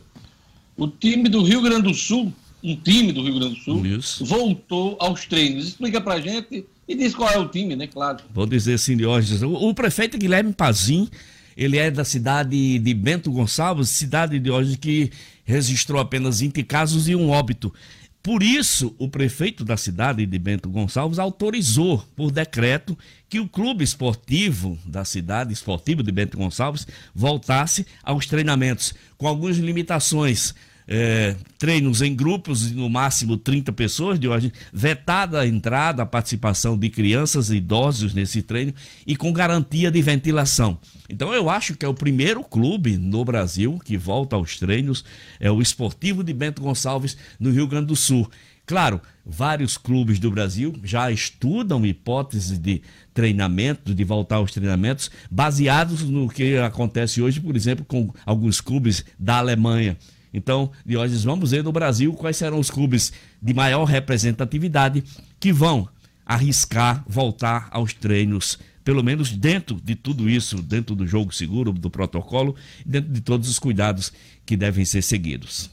S1: o time do Rio Grande do Sul, um time do Rio Grande do Sul, isso. voltou aos treinos. Explica pra gente e diz qual é o time, né? Claro.
S5: Vou dizer assim, Diógenes. O, o prefeito Guilherme Pazim, ele é da cidade de Bento Gonçalves, cidade de hoje que registrou apenas 20 casos e um óbito. Por isso, o prefeito da cidade de Bento Gonçalves autorizou, por decreto, que o clube esportivo da cidade, esportivo de Bento Gonçalves, voltasse aos treinamentos, com algumas limitações. É, treinos em grupos de no máximo 30 pessoas, de hoje, vetada a entrada, a participação de crianças e idosos nesse treino e com garantia de ventilação. Então eu acho que é o primeiro clube no Brasil que volta aos treinos, é o Esportivo de Bento Gonçalves, no Rio Grande do Sul. Claro, vários clubes do Brasil já estudam hipóteses de treinamento, de voltar aos treinamentos, baseados no que acontece hoje, por exemplo, com alguns clubes da Alemanha. Então, Diógenes, vamos ver no Brasil quais serão os clubes de maior representatividade que vão arriscar voltar aos treinos pelo menos dentro de tudo isso, dentro do jogo seguro, do protocolo, dentro de todos os cuidados que devem ser seguidos.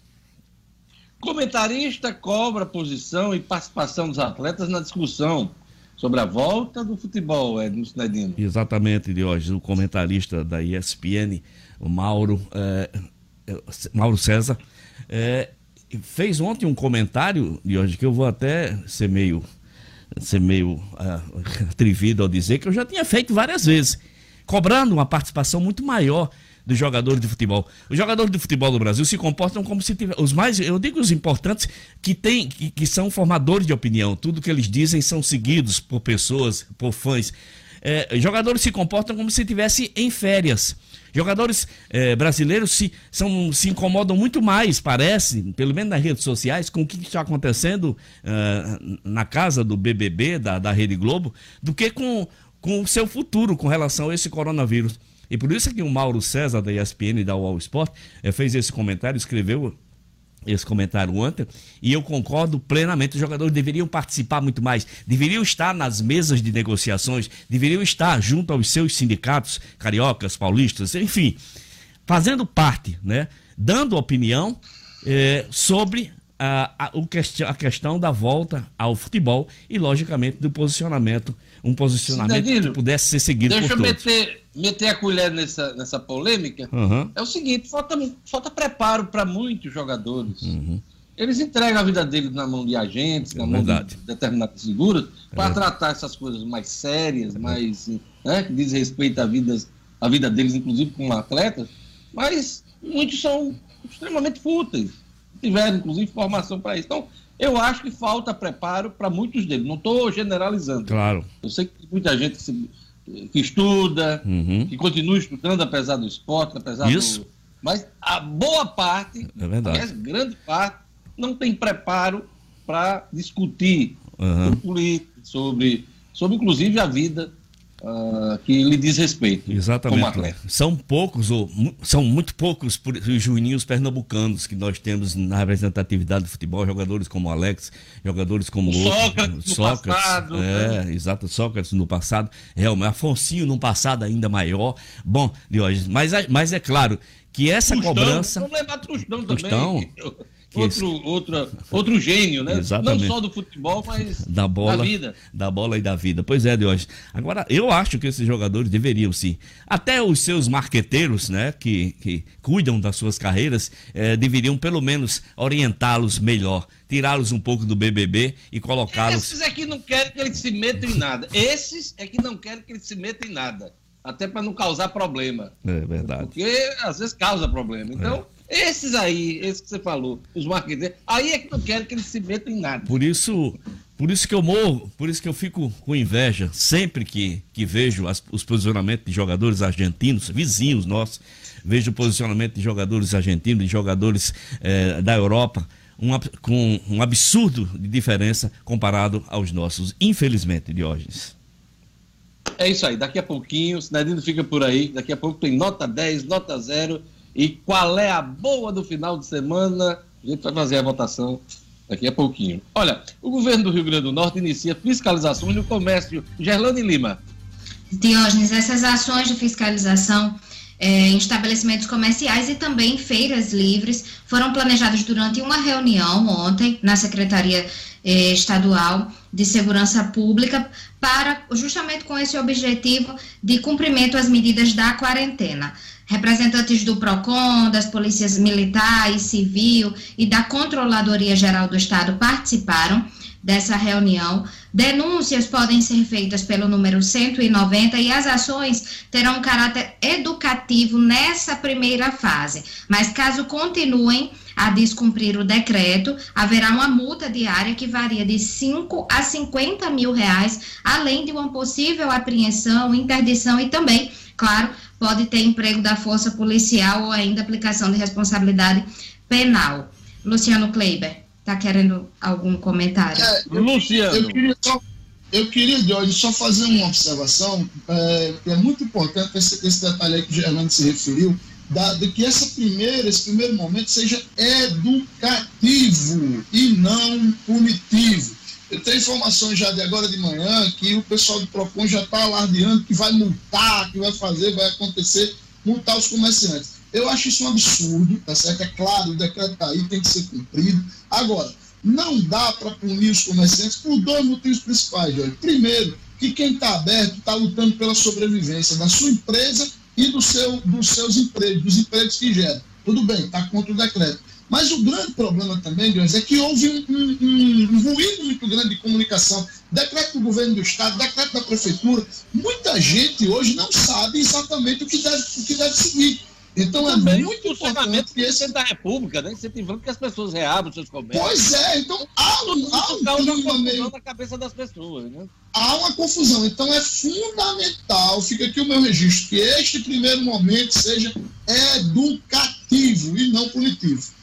S1: Comentarista cobra posição e participação dos atletas na discussão sobre a volta do futebol, Edno Sinedino.
S5: Exatamente, hoje o comentarista da ESPN, o Mauro, é, Mauro César, é, fez ontem um comentário, de hoje que eu vou até ser meio ser meio uh, atrevido ao dizer que eu já tinha feito várias vezes, cobrando uma participação muito maior dos jogadores de futebol. Os jogadores de futebol do Brasil se comportam como se tivesse os mais, eu digo os importantes que tem que, que são formadores de opinião. Tudo que eles dizem são seguidos por pessoas, por fãs. é, jogadores se comportam como se estivessem em férias. Jogadores é, brasileiros se, são, se incomodam muito mais, parece, pelo menos nas redes sociais, com o que está acontecendo uh, na casa do BBB, da, da Rede Globo, do que com, com o seu futuro com relação a esse coronavírus. E por isso é que o Mauro César, da ESPN e da UOL Sport, é, fez esse comentário, escreveu esse comentário ontem, e eu concordo plenamente. Os jogadores deveriam participar muito mais, deveriam estar nas mesas de negociações, deveriam estar junto aos seus sindicatos, cariocas, paulistas, enfim, fazendo parte, né? Dando opinião é, sobre a, a, a, questão da volta ao futebol e, logicamente, do posicionamento, um posicionamento Cidadino, que pudesse ser seguido
S1: deixa por todos. Deixa eu meter meter a colher nessa, nessa polêmica, uhum. é o seguinte: falta, falta preparo para muitos jogadores. Uhum. Eles entregam a vida deles na mão de agentes, é na verdade. mão de determinadas figuras, é para tratar essas coisas mais sérias, é mais né, que diz respeito à vida, à vida deles, inclusive como atletas, mas muitos são extremamente fúteis, tiveram inclusive formação para isso. Então, eu acho que falta preparo para muitos deles. Não estou generalizando.
S5: Claro.
S1: Eu sei que muita gente se que estuda, uhum. que continua estudando apesar do esporte, apesar
S5: Isso. do.
S1: Mas a boa parte,
S5: é verdade.
S1: a grande parte, não tem preparo para discutir uhum. sobre política, sobre, sobre inclusive a vida uh, que lhe diz respeito.
S5: Exatamente. São poucos, ou são muito poucos os juninhos pernambucanos que nós temos na representatividade do futebol, jogadores como Alex, jogadores como
S1: o Sócrates, Sócrates, no passado.
S5: É, né? exato, Sócrates no passado, realmente, Afonsinho no passado ainda maior. Bom, Diógenes, mas, mas é claro que essa Tustão, cobrança.
S1: Vamos lembrar Tustão, Tustão também. Outro, outro, outro gênio, né?
S5: Exatamente.
S1: Não só do futebol, mas
S5: da, bola,
S1: da vida.
S5: Da bola e da vida. Pois é, Deus. Agora, eu acho que esses jogadores deveriam sim. Até os seus marqueteiros, né, que, que cuidam das suas carreiras, eh, deveriam pelo menos orientá-los melhor. Tirá-los um pouco do BBB e colocá-los.
S1: Esses é que não querem que eles se metam em nada. Esses é que não querem que eles se metam em nada. Até para não causar problema.
S5: É verdade.
S1: Porque às vezes causa problema. Então. É. Esses aí, esses que você falou, os marqueteiros, aí é que não quero que eles se metam em nada.
S5: Por isso, por isso que eu morro, por isso que eu fico com inveja sempre que, que vejo as, os posicionamentos de jogadores argentinos, vizinhos nossos, vejo o posicionamento de jogadores argentinos, de jogadores eh, da Europa, um, com um absurdo de diferença comparado aos nossos, infelizmente, Diógenes.
S1: É isso aí, daqui a pouquinho, o Sinadino fica por aí, daqui a pouco tem nota 10, nota 0 e qual é a boa do final de semana? A gente vai fazer a votação daqui a pouquinho. Olha, o governo do Rio Grande do Norte inicia fiscalizações no comércio. Gerlane Lima.
S2: Diógenes, essas ações de fiscalização é, em estabelecimentos comerciais e também feiras livres foram planejadas durante uma reunião ontem na Secretaria é, Estadual de Segurança Pública para justamente com esse objetivo de cumprimento às medidas da quarentena. Representantes do PROCON, das polícias militar e civil e da Controladoria Geral do Estado participaram dessa reunião. Denúncias podem ser feitas pelo número 190 e as ações terão caráter educativo nessa primeira fase. Mas caso continuem a descumprir o decreto, haverá uma multa diária que varia de 5 a 50 mil reais, além de uma possível apreensão, interdição e também, claro, pode ter emprego da força policial ou ainda aplicação de responsabilidade penal. Luciano Kleiber, está querendo algum comentário? É,
S3: eu, Luciano. Eu queria só, eu queria, Jorge, só fazer uma observação, é, é muito importante esse, esse detalhe aí que o Germano se referiu, da, de que essa primeira, esse primeiro momento seja educativo e não punitivo. Eu tenho informações já de agora de manhã que o pessoal do PROCON já está alardeando que vai multar, que vai fazer, vai acontecer, multar os comerciantes. Eu acho isso um absurdo, tá certo? É claro, o decreto está aí, tem que ser cumprido. Agora, não dá para punir os comerciantes por dois motivos principais, Jorge. Primeiro, que quem está aberto está lutando pela sobrevivência da sua empresa e do seu, dos seus empregos, dos empregos que gera. Tudo bem, está contra o decreto. Mas o grande problema também, Deus, é que houve um, um, um, ruído muito grande de comunicação. Decreto do governo do Estado, decreto da prefeitura. Muita gente hoje não sabe exatamente o que deve, o que deve seguir.
S1: Então é muito importante que esse da República, né? Incentivando que as pessoas reabram seus comércios.
S3: Pois é, então há, há
S1: um clima meio... na cabeça das pessoas, né?
S3: Há uma confusão. Então é fundamental, fica aqui o meu registro, que este primeiro momento seja educativo e não punitivo.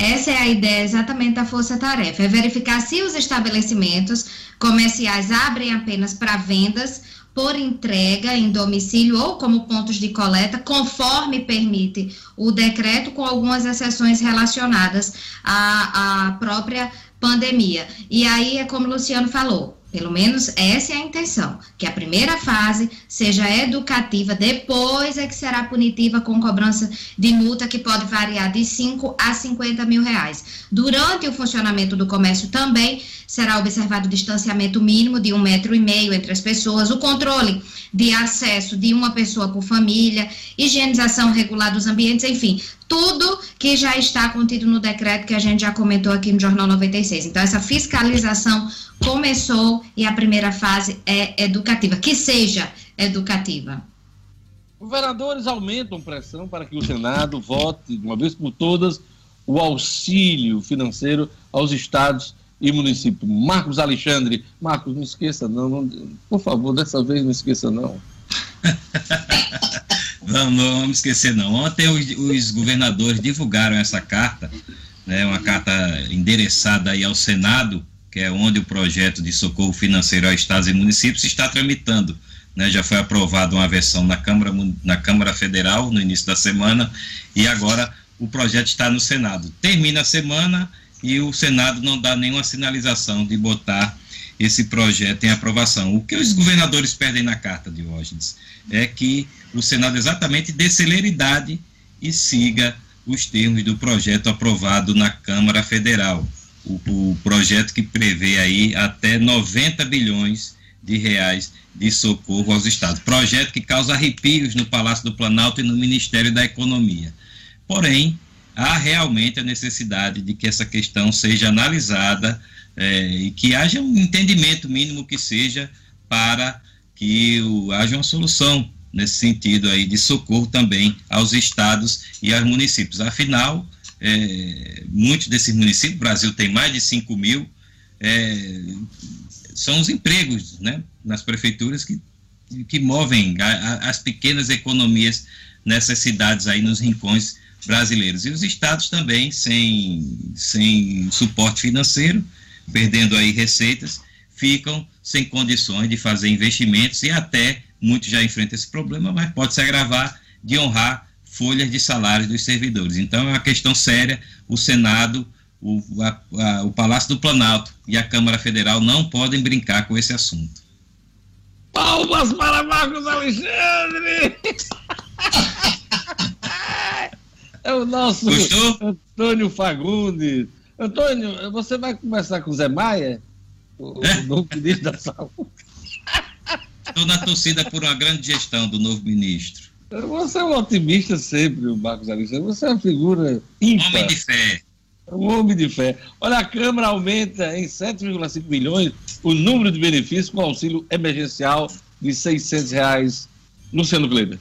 S2: Essa é a ideia exatamente da força-tarefa, é verificar se os estabelecimentos comerciais abrem apenas para vendas por entrega em domicílio ou como pontos de coleta, conforme permite o decreto, com algumas exceções relacionadas à, à própria pandemia. E aí é como o Luciano falou, pelo menos essa é a intenção, que a primeira fase seja educativa, depois é que será punitiva com cobrança de multa que pode variar de 5 a 50 mil reais. Durante o funcionamento do comércio também será observado o distanciamento mínimo de um metro e meio entre as pessoas, o controle de acesso de uma pessoa por família, higienização regular dos ambientes, enfim, tudo que já está contido no decreto que a gente já comentou aqui no Jornal 96. Então, essa fiscalização começou e a primeira fase é educativa, que seja educativa.
S1: Governadores aumentam pressão para que o Senado vote, de uma vez por todas, o auxílio financeiro aos estados e municípios. Marcos Alexandre, Marcos, não esqueça não, não por favor, dessa vez não esqueça não.
S4: Não, não vamos esquecer não. Ontem os, os, governadores divulgaram essa carta, né, uma carta endereçada aí ao Senado, que é onde o projeto de socorro financeiro a estados e municípios está tramitando. Né, já foi aprovada uma versão na Câmara, na Câmara Federal no início da semana e agora o projeto está no Senado. Termina a semana e o Senado não dá nenhuma sinalização de botar esse projeto em aprovação. O que os governadores pedem na carta, de Diógenes, é que o Senado exatamente dê celeridade e siga os termos do projeto aprovado na Câmara Federal. O, o projeto que prevê aí até 90 bilhões de reais de socorro aos estados. Projeto que causa arrepios no Palácio do Planalto e no Ministério da Economia. Porém, há realmente a necessidade de que essa questão seja analisada é, e que haja um entendimento mínimo que seja para que o, haja uma solução nesse sentido aí de socorro também aos estados e aos municípios. Afinal, é, muitos desses municípios, o Brasil tem mais de 5 mil, é, são os empregos né, nas prefeituras que, que movem a, a, as pequenas economias nessas cidades aí nos rincões brasileiros. E os estados também sem, sem suporte financeiro, perdendo aí receitas, ficam sem condições de fazer investimentos e até muitos já enfrentam esse problema, mas pode se agravar de honrar folhas de salários dos servidores. Então é uma questão séria. O Senado, o, a, a, o Palácio do Planalto e a Câmara Federal não podem brincar com esse assunto.
S1: Palmas para Marcos Alexandre! é o nosso Gostou? Antônio Fagundes. Antônio, você vai conversar com o Zé Maia, o, é? o novo ministro da Saúde?
S4: Estou na torcida por uma grande gestão do novo ministro.
S1: Você é um otimista sempre, Marcos Alexandre. Você é uma figura ímpar.
S4: Homem de fé.
S1: Um homem de fé. Olha, a Câmara aumenta em 7,5 milhões o número de benefícios com auxílio emergencial de 600 reais. Luciano Kleber.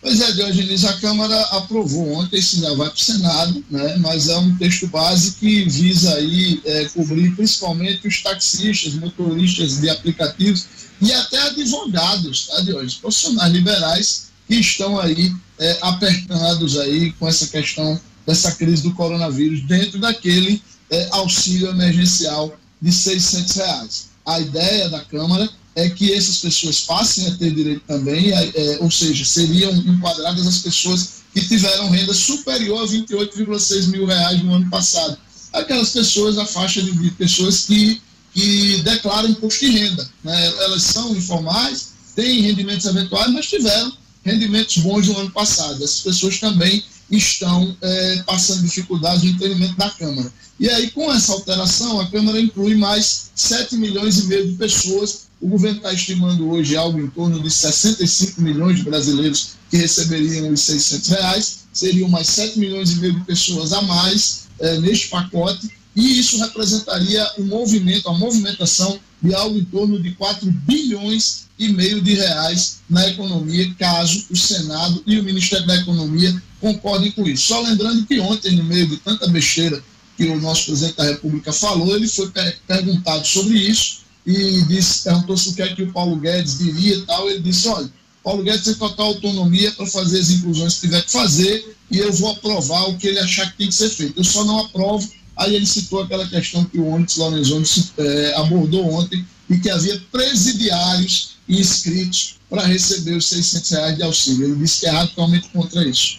S3: Pois é, Diogenes, a Câmara aprovou ontem, isso já vai para o Senado, né, mas é um texto base que visa aí é, cobrir principalmente os taxistas, motoristas de aplicativos e até advogados, tá, Diogenes, profissionais liberais que estão aí é, apertados aí com essa questão dessa crise do coronavírus dentro daquele é, auxílio emergencial de 600 reais. A ideia da Câmara é que essas pessoas passem a ter direito também, é, é, ou seja, seriam enquadradas as pessoas que tiveram renda superior a 28,6 mil reais no ano passado. Aquelas pessoas, a faixa de, de pessoas que, que declaram imposto de renda. Né? Elas são informais, têm rendimentos eventuais, mas tiveram rendimentos bons no ano passado. Essas pessoas também estão é, passando dificuldades no entendimento da Câmara. E aí, com essa alteração, a Câmara inclui mais 7 milhões e meio de pessoas o governo está estimando hoje algo em torno de 65 milhões de brasileiros que receberiam os 600 reais, seriam mais 7 milhões e meio de pessoas a mais é, neste pacote, e isso representaria um movimento, a movimentação de algo em torno de 4 bilhões e meio de reais na economia, caso o Senado e o Ministério da Economia concordem com isso. Só lembrando que ontem, no meio de tanta besteira que o nosso presidente da República falou, ele foi perguntado sobre isso e disse, perguntou-se o que é que o Paulo Guedes diria e tal. Ele disse: olha, Paulo Guedes tem total autonomia para fazer as inclusões que tiver que fazer e eu vou aprovar o que ele achar que tem que ser feito. Eu só não aprovo. Aí ele citou aquela questão que o Onyx Lorenzoni é, abordou ontem e que havia presidiários inscritos para receber os 600 reais de auxílio. Ele disse que é radicalmente contra isso.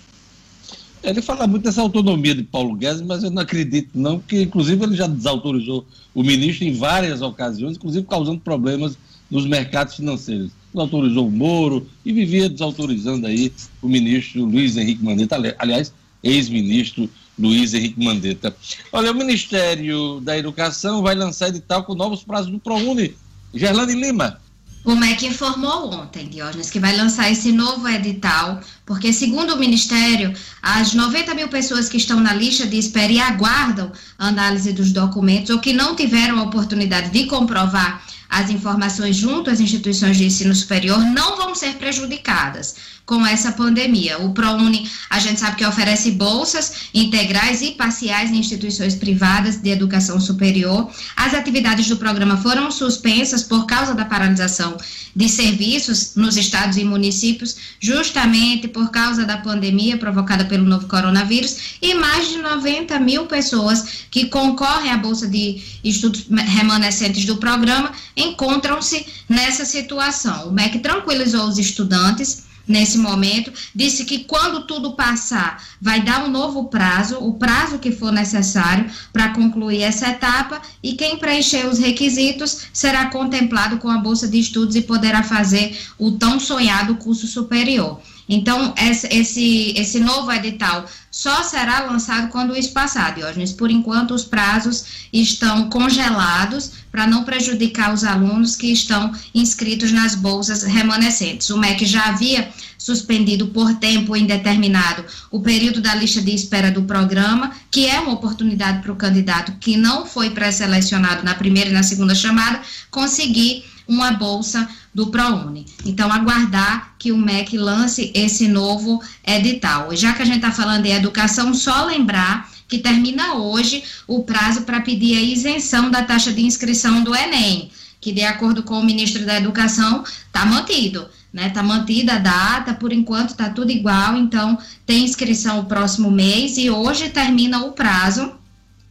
S1: Ele fala muito dessa autonomia de Paulo Guedes, mas eu não acredito não, porque inclusive ele já desautorizou o ministro em várias ocasiões, inclusive causando problemas nos mercados financeiros. Desautorizou o Moro e vivia desautorizando aí o ministro Luiz Henrique Mandetta, aliás, ex-ministro Luiz Henrique Mandetta. Olha, o Ministério da Educação vai lançar edital com novos prazos do ProUni. Gerlane Lima.
S2: O MEC informou ontem, Diógenes, que vai lançar esse novo edital, porque, segundo o Ministério, as 90 mil pessoas que estão na lista de espera e aguardam análise dos documentos ou que não tiveram a oportunidade de comprovar as informações junto às instituições de ensino superior não vão ser prejudicadas com essa pandemia. O ProUni, a gente sabe que oferece bolsas integrais e parciais em instituições privadas de educação superior. As atividades do programa foram suspensas por causa da paralisação de serviços nos estados e municípios, justamente por causa da pandemia provocada pelo novo coronavírus, e mais de 90 mil pessoas que concorrem à bolsa de estudos remanescentes do programa encontram-se nessa situação. O MEC tranquilizou os estudantes nesse momento, disse que quando tudo passar, vai dar um novo prazo, o prazo que for necessário para concluir essa etapa, e quem preencher os requisitos será contemplado com a bolsa de estudos e poderá fazer o tão sonhado curso superior. Então, esse, esse novo edital só será lançado quando isso passar, Diógenes. Por enquanto, os prazos estão congelados para não prejudicar os alunos que estão inscritos nas bolsas remanescentes. O MEC já havia suspendido por tempo indeterminado o período da lista de espera do programa, que é uma oportunidade para o candidato que não foi pré-selecionado na primeira e na segunda chamada conseguir uma bolsa do ProUni. Então, aguardar que o MEC lance esse novo edital. Já que a gente está falando em educação, só lembrar que termina hoje o prazo para pedir a isenção da taxa de inscrição do Enem, que, de acordo com o ministro da Educação, está mantido. Né, tá mantida a data, por enquanto está tudo igual, então tem inscrição o próximo mês e hoje termina o prazo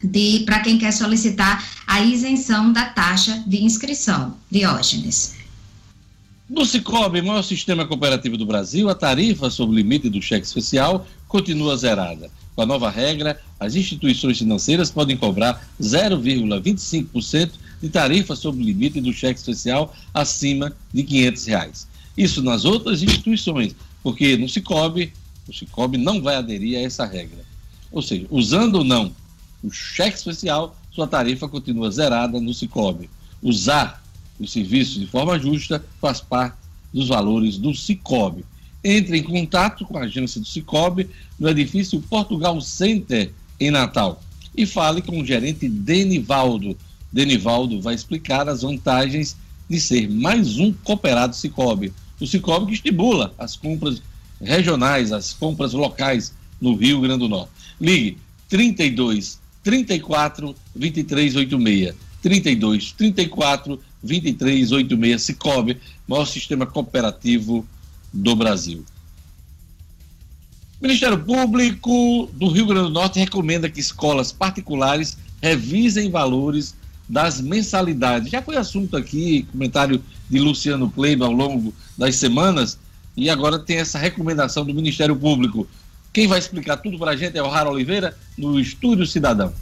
S2: de para quem quer solicitar a isenção da taxa de inscrição. Diógenes.
S1: No Cicobi, maior sistema cooperativo do Brasil, a tarifa sobre o limite do cheque especial continua zerada. Com a nova regra, as instituições financeiras podem cobrar 0,25% de tarifa sobre o limite do cheque especial acima de 500 reais. Isso nas outras instituições, porque no Cicobi, o Cicobi não vai aderir a essa regra. Ou seja, usando ou não o cheque especial, sua tarifa continua zerada no Cicobi. Usar os serviços de forma justa faz parte dos valores do Cicobi. Entre em contato com a agência do Cicobi no edifício Portugal Center, em Natal, e fale com o gerente Denivaldo. Denivaldo vai explicar as vantagens de ser mais um cooperado Cicobi. O Cicobi que estimula as compras regionais, as compras locais no Rio Grande do Norte. Ligue 32 34 2386. 32 34 2386 Cicobi, maior sistema cooperativo do Brasil. O Ministério Público do Rio Grande do Norte recomenda que escolas particulares revisem valores das mensalidades. Já foi assunto aqui, comentário de Luciano Kleiber ao longo das semanas, e agora tem essa recomendação do Ministério Público. Quem vai explicar tudo para a gente é o Rara Oliveira, no Estúdio Cidadão.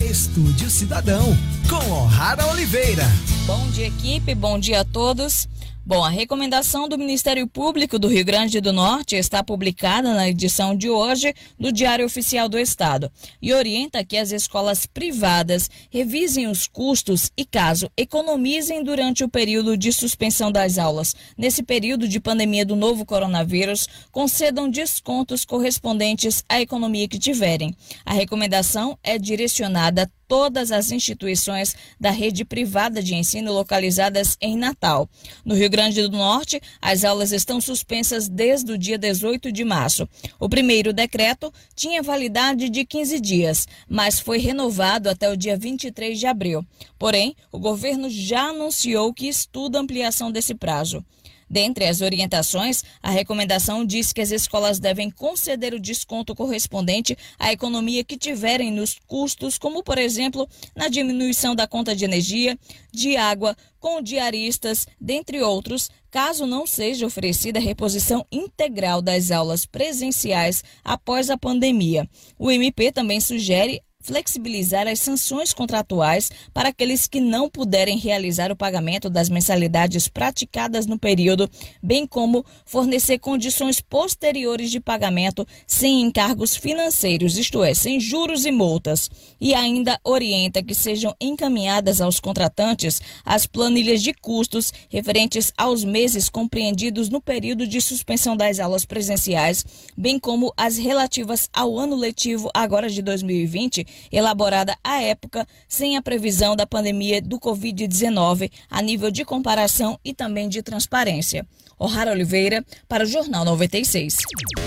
S7: Estúdio Cidadão, com O'Hara Oliveira.
S9: Bom dia, equipe, bom dia a todos. Bom, a recomendação do Ministério Público do Rio Grande do Norte está publicada na edição de hoje do Diário Oficial do Estado e orienta que as escolas privadas revisem os custos e, caso economizem durante o período de suspensão das aulas, nesse período de pandemia do novo coronavírus, concedam descontos correspondentes à economia que tiverem. A recomendação é direcionada todas as instituições da rede privada de ensino localizadas em Natal. No Rio Grande do Norte, as aulas estão suspensas desde o dia 18 de março. O primeiro decreto tinha validade de 15 dias, mas foi renovado até o dia 23 de abril. Porém, o governo já anunciou que estuda ampliação desse prazo. Dentre as orientações, a recomendação diz que as escolas devem conceder o desconto correspondente à economia que tiverem nos custos, como, por exemplo, na diminuição da conta de energia, de água, com diaristas, dentre outros, caso não seja oferecida a reposição integral das aulas presenciais após a pandemia. O MP também sugere flexibilizar as sanções contratuais para aqueles que não puderem realizar o pagamento das mensalidades praticadas no período, bem como fornecer condições posteriores de pagamento sem encargos financeiros, isto é, sem juros e multas. E ainda orienta que sejam encaminhadas aos contratantes as planilhas de custos referentes aos meses compreendidos no período de suspensão das aulas presenciais, bem como as relativas ao ano letivo agora de 2020 elaborada à época, sem a previsão da pandemia do Covid-19, a nível de comparação e também de transparência. O'Hara Oliveira, para o Jornal 96.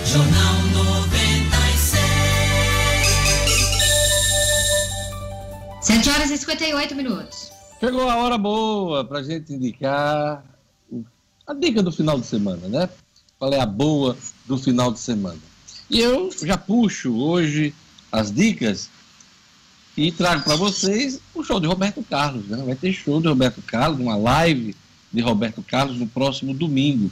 S9: Jornal 96.
S2: 7 horas e 58 minutos.
S1: Chegou a hora boa para a gente indicar a dica do final de semana, né? Qual é a boa do final de semana? E eu já puxo hoje as dicas e trago para vocês o show de Roberto Carlos. Né? Vai ter show de Roberto Carlos, uma live de Roberto Carlos no próximo domingo,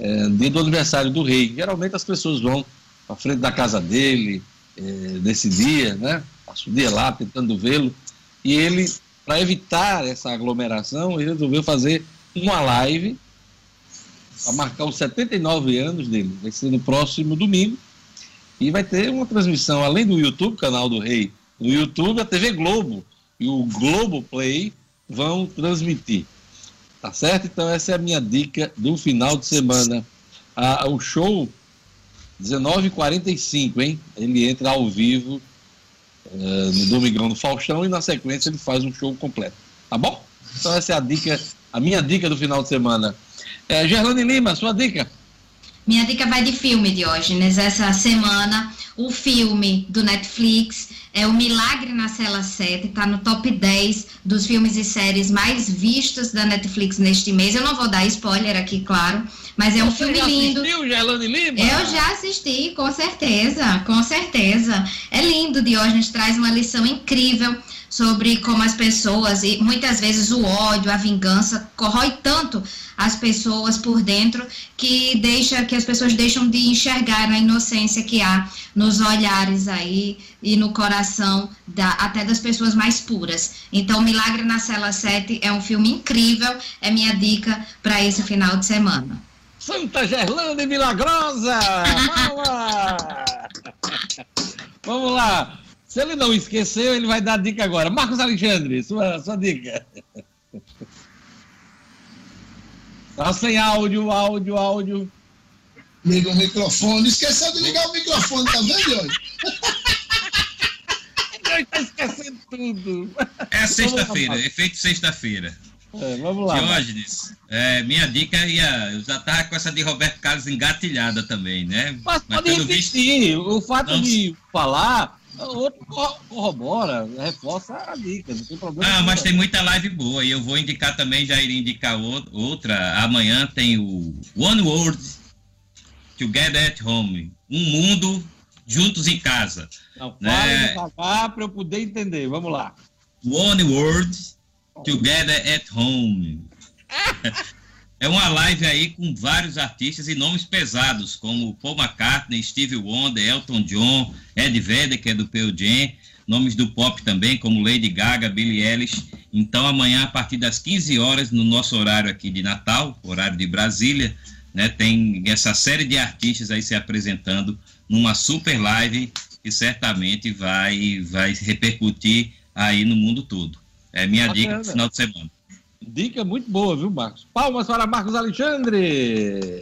S1: é, dia do aniversário do rei. Geralmente as pessoas vão à frente da casa dele é, nesse dia, né? Passa o dia lá tentando vê-lo. E ele, para evitar essa aglomeração, ele resolveu fazer uma live para marcar os 79 anos dele. Vai ser no próximo domingo. E vai ter uma transmissão, além do YouTube, canal do Rei, no YouTube, a TV Globo e o Globo Play vão transmitir. Tá certo? Então essa é a minha dica do final de semana. Ah, o show 19h45, hein? Ele entra ao vivo uh, no Domingão do Faustão e na sequência ele faz um show completo. Tá bom? Então essa é a dica, a minha dica do final de semana. É, Gerlane Lima, sua dica.
S2: Minha dica vai de filme, Diógenes. Essa semana, o filme do Netflix é O Milagre na Cela 7, está no top 10 dos filmes e séries mais vistos da Netflix neste mês. Eu não vou dar spoiler aqui, claro, mas é um Você filme já lindo.
S1: Assistiu, Gelane Lima?
S2: Eu já assisti, com certeza, com certeza. É lindo, Diógenes traz uma lição incrível sobre como as pessoas, e muitas vezes o ódio, a vingança, corrói tanto as pessoas por dentro que deixa que as pessoas deixam de enxergar a inocência que há nos olhares aí e no coração da, até das pessoas mais puras. Então, Milagre na Cela 7 é um filme incrível, é minha dica para esse final de semana.
S1: Santa Gerlanda Milagrosa! Vamos lá! Se ele não esqueceu, ele vai dar a dica agora. Marcos Alexandre, sua, sua dica. Tá sem áudio, áudio, áudio.
S3: Liga o microfone. Esqueceu de ligar o microfone, tá vendo, hoje?
S1: Está esquecendo tudo.
S4: É sexta-feira, efeito sexta-feira.
S1: É, vamos lá.
S4: Diógenes, é, minha dica ia. Eu já estava com essa de Roberto Carlos engatilhada também, né?
S1: Mas, Mas pode repetir. Visto, o fato não... de falar outro corrobora, reforça a dica, não tem problema.
S4: Ah, mas tem muita live boa e eu vou indicar também, já iria indicar outra. Amanhã tem o One World Together at Home. Um mundo juntos em casa.
S1: Não, né? para eu poder entender. Vamos lá.
S4: One World Together at Home. É uma live aí com vários artistas e nomes pesados, como Paul McCartney, Steve Wonder, Elton John, Ed Vedder, que é do Pearl Jam, nomes do pop também, como Lady Gaga, Billie Eilish. Então, amanhã, a partir das 15 horas, no nosso horário aqui de Natal, horário de Brasília, né, tem essa série de artistas aí se apresentando numa super live que certamente vai, vai repercutir aí no mundo todo. É minha dica do final de semana.
S1: Dica muito boa, viu, Marcos? Palmas para Marcos Alexandre.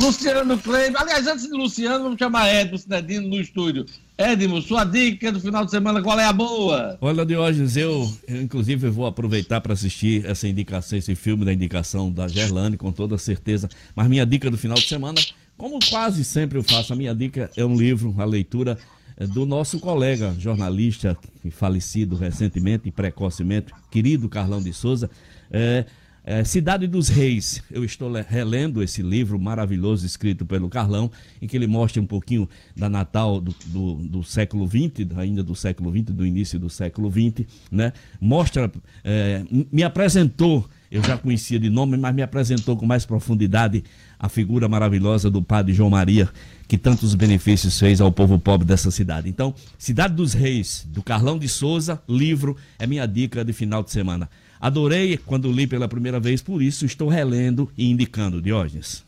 S1: Luciano Kleber. Aliás, antes de Luciano, vamos chamar Edson Cinedino no estúdio. Edmo, sua dica do final de semana, qual é a boa?
S5: Olha, Diógenes, eu, eu inclusive vou aproveitar para assistir essa indicação, esse filme da indicação da Gerlane, com toda certeza. Mas minha dica do final de semana, como quase sempre eu faço, a minha dica é um livro, a leitura do nosso colega jornalista falecido recentemente e precocemente, querido Carlão de Souza. É, é, Cidade dos Reis. Eu estou relendo esse livro maravilhoso escrito pelo Carlão, em que ele mostra um pouquinho da Natal do, do, do século XX, ainda do século XX, do início do século XX, né? Mostra, é, me apresentou, eu já conhecia de nome, mas me apresentou com mais profundidade a figura maravilhosa do padre João Maria, que tantos benefícios fez ao povo pobre dessa cidade. Então, Cidade dos Reis, do Carlão de Souza, livro, é minha dica de final de semana. Adorei quando li pela primeira vez, por isso estou relendo e indicando, Diógenes.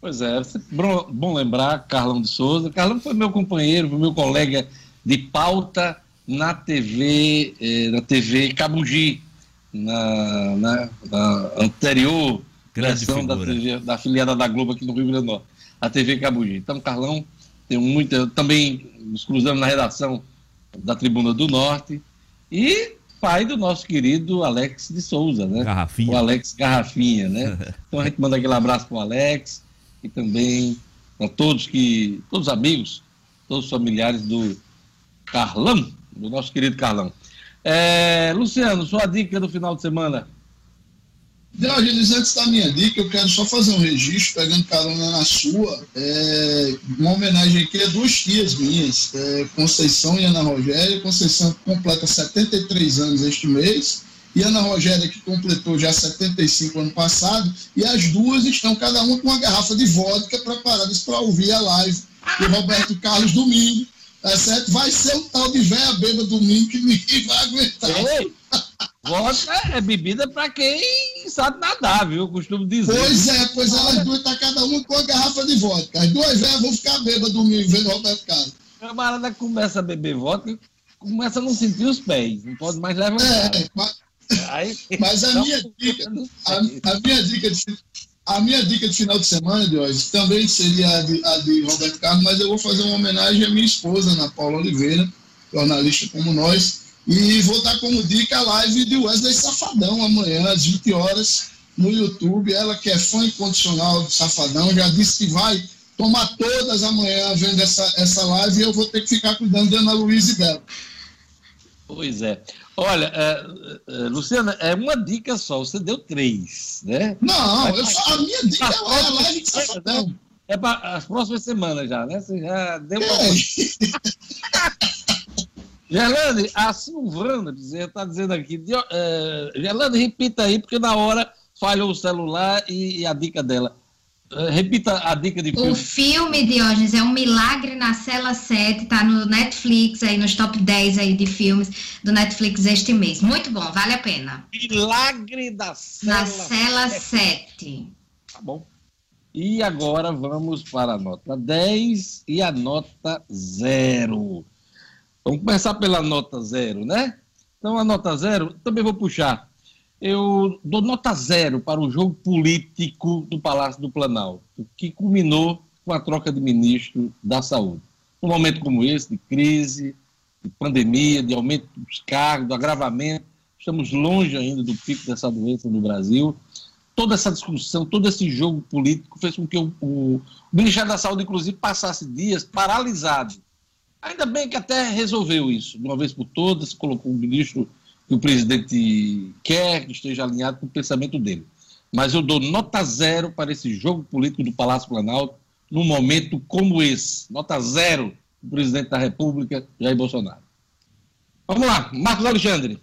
S1: Pois é, bom lembrar, Carlão de Souza. Carlão foi meu companheiro, meu colega de pauta na TV, eh, na TV Cabugi, na, na, na anterior Grande versão da, TV, da afiliada da Globo aqui no Rio Grande do Norte, a TV Cabugi. Então, Carlão, tem muita. Também nos cruzamos na redação da Tribuna do Norte. E pai do nosso querido Alex de Souza, né?
S5: Garrafinha.
S1: O Alex Garrafinha, né? Então a gente manda aquele abraço para o Alex e também para todos que, todos os amigos, todos os familiares do Carlão, do nosso querido Carlão. É, Luciano, sua dica do final de semana.
S3: Diogenes, antes da minha dica, eu quero só fazer um registro, pegando carona na sua, é, uma homenagem aqui a duas tias minhas, é, Conceição e Ana Rogéria. Conceição completa 73 anos este mês, e Ana Rogéria, que completou já 75 ano passado, e as duas estão cada uma com uma garrafa de vodka preparadas para ouvir a live do Roberto Carlos domingo, tá certo? Vai ser um tal de véia beba domingo que ninguém vai aguentar.
S1: Ei. Vodka é bebida para quem sabe nadar, viu? Eu costumo dizer.
S3: Pois é, pois elas duas tá cada uma com uma garrafa de vodka. As duas velhas vão ficar bêbadas domingo vendo Roberto Carlos.
S1: O camarada começa a beber vodka começa a não sentir os pés, não pode mais levantar.
S3: É, mas, Aí, mas a, minha dica, a, a, minha dica de, a minha dica de final de semana, hoje, também seria a de, a de Roberto Carlos, mas eu vou fazer uma homenagem à minha esposa, Ana Paula Oliveira, jornalista como nós, e vou dar como dica a live de Wesley Safadão amanhã, às 20 horas, no YouTube. Ela que é fã incondicional do Safadão, já disse que vai tomar todas amanhã vendo essa, essa live e eu vou ter que ficar cuidando de Ana Luísa e dela.
S1: Pois é. Olha, é, Luciana, é uma dica só, você deu três, né?
S3: Não, eu, a minha dica é a live de Safadão.
S1: É para as próximas semanas já, né? Você já deu uma. É. Gerlane, a Silvana está dizendo aqui. Uh, Gerlane, repita aí, porque na hora falhou o celular e, e a dica dela. Uh, repita a dica de
S2: filme. O filme, Diógenes, é Um Milagre na Cela 7, tá no Netflix, aí nos top 10 aí de filmes do Netflix este mês. Muito bom, vale a pena.
S1: Milagre da Cela
S2: Na Cela 7.
S1: Tá bom. E agora vamos para a nota 10 e a nota 0. Vamos começar pela nota zero, né? Então, a nota zero, também vou puxar. Eu dou nota zero para o jogo político do Palácio do Planalto, que culminou com a troca de ministro da Saúde. Num momento como esse, de crise, de pandemia, de aumento dos cargos, do agravamento, estamos longe ainda do pico dessa doença no Brasil. Toda essa discussão, todo esse jogo político fez com que o, o, o Ministério da Saúde, inclusive, passasse dias paralisado Ainda bem que até resolveu isso, de uma vez por todas, colocou um ministro que o presidente quer, que esteja alinhado com o pensamento dele. Mas eu dou nota zero para esse jogo político do Palácio Planalto num momento como esse. Nota zero do presidente da República, Jair Bolsonaro. Vamos lá, Marcos Alexandre.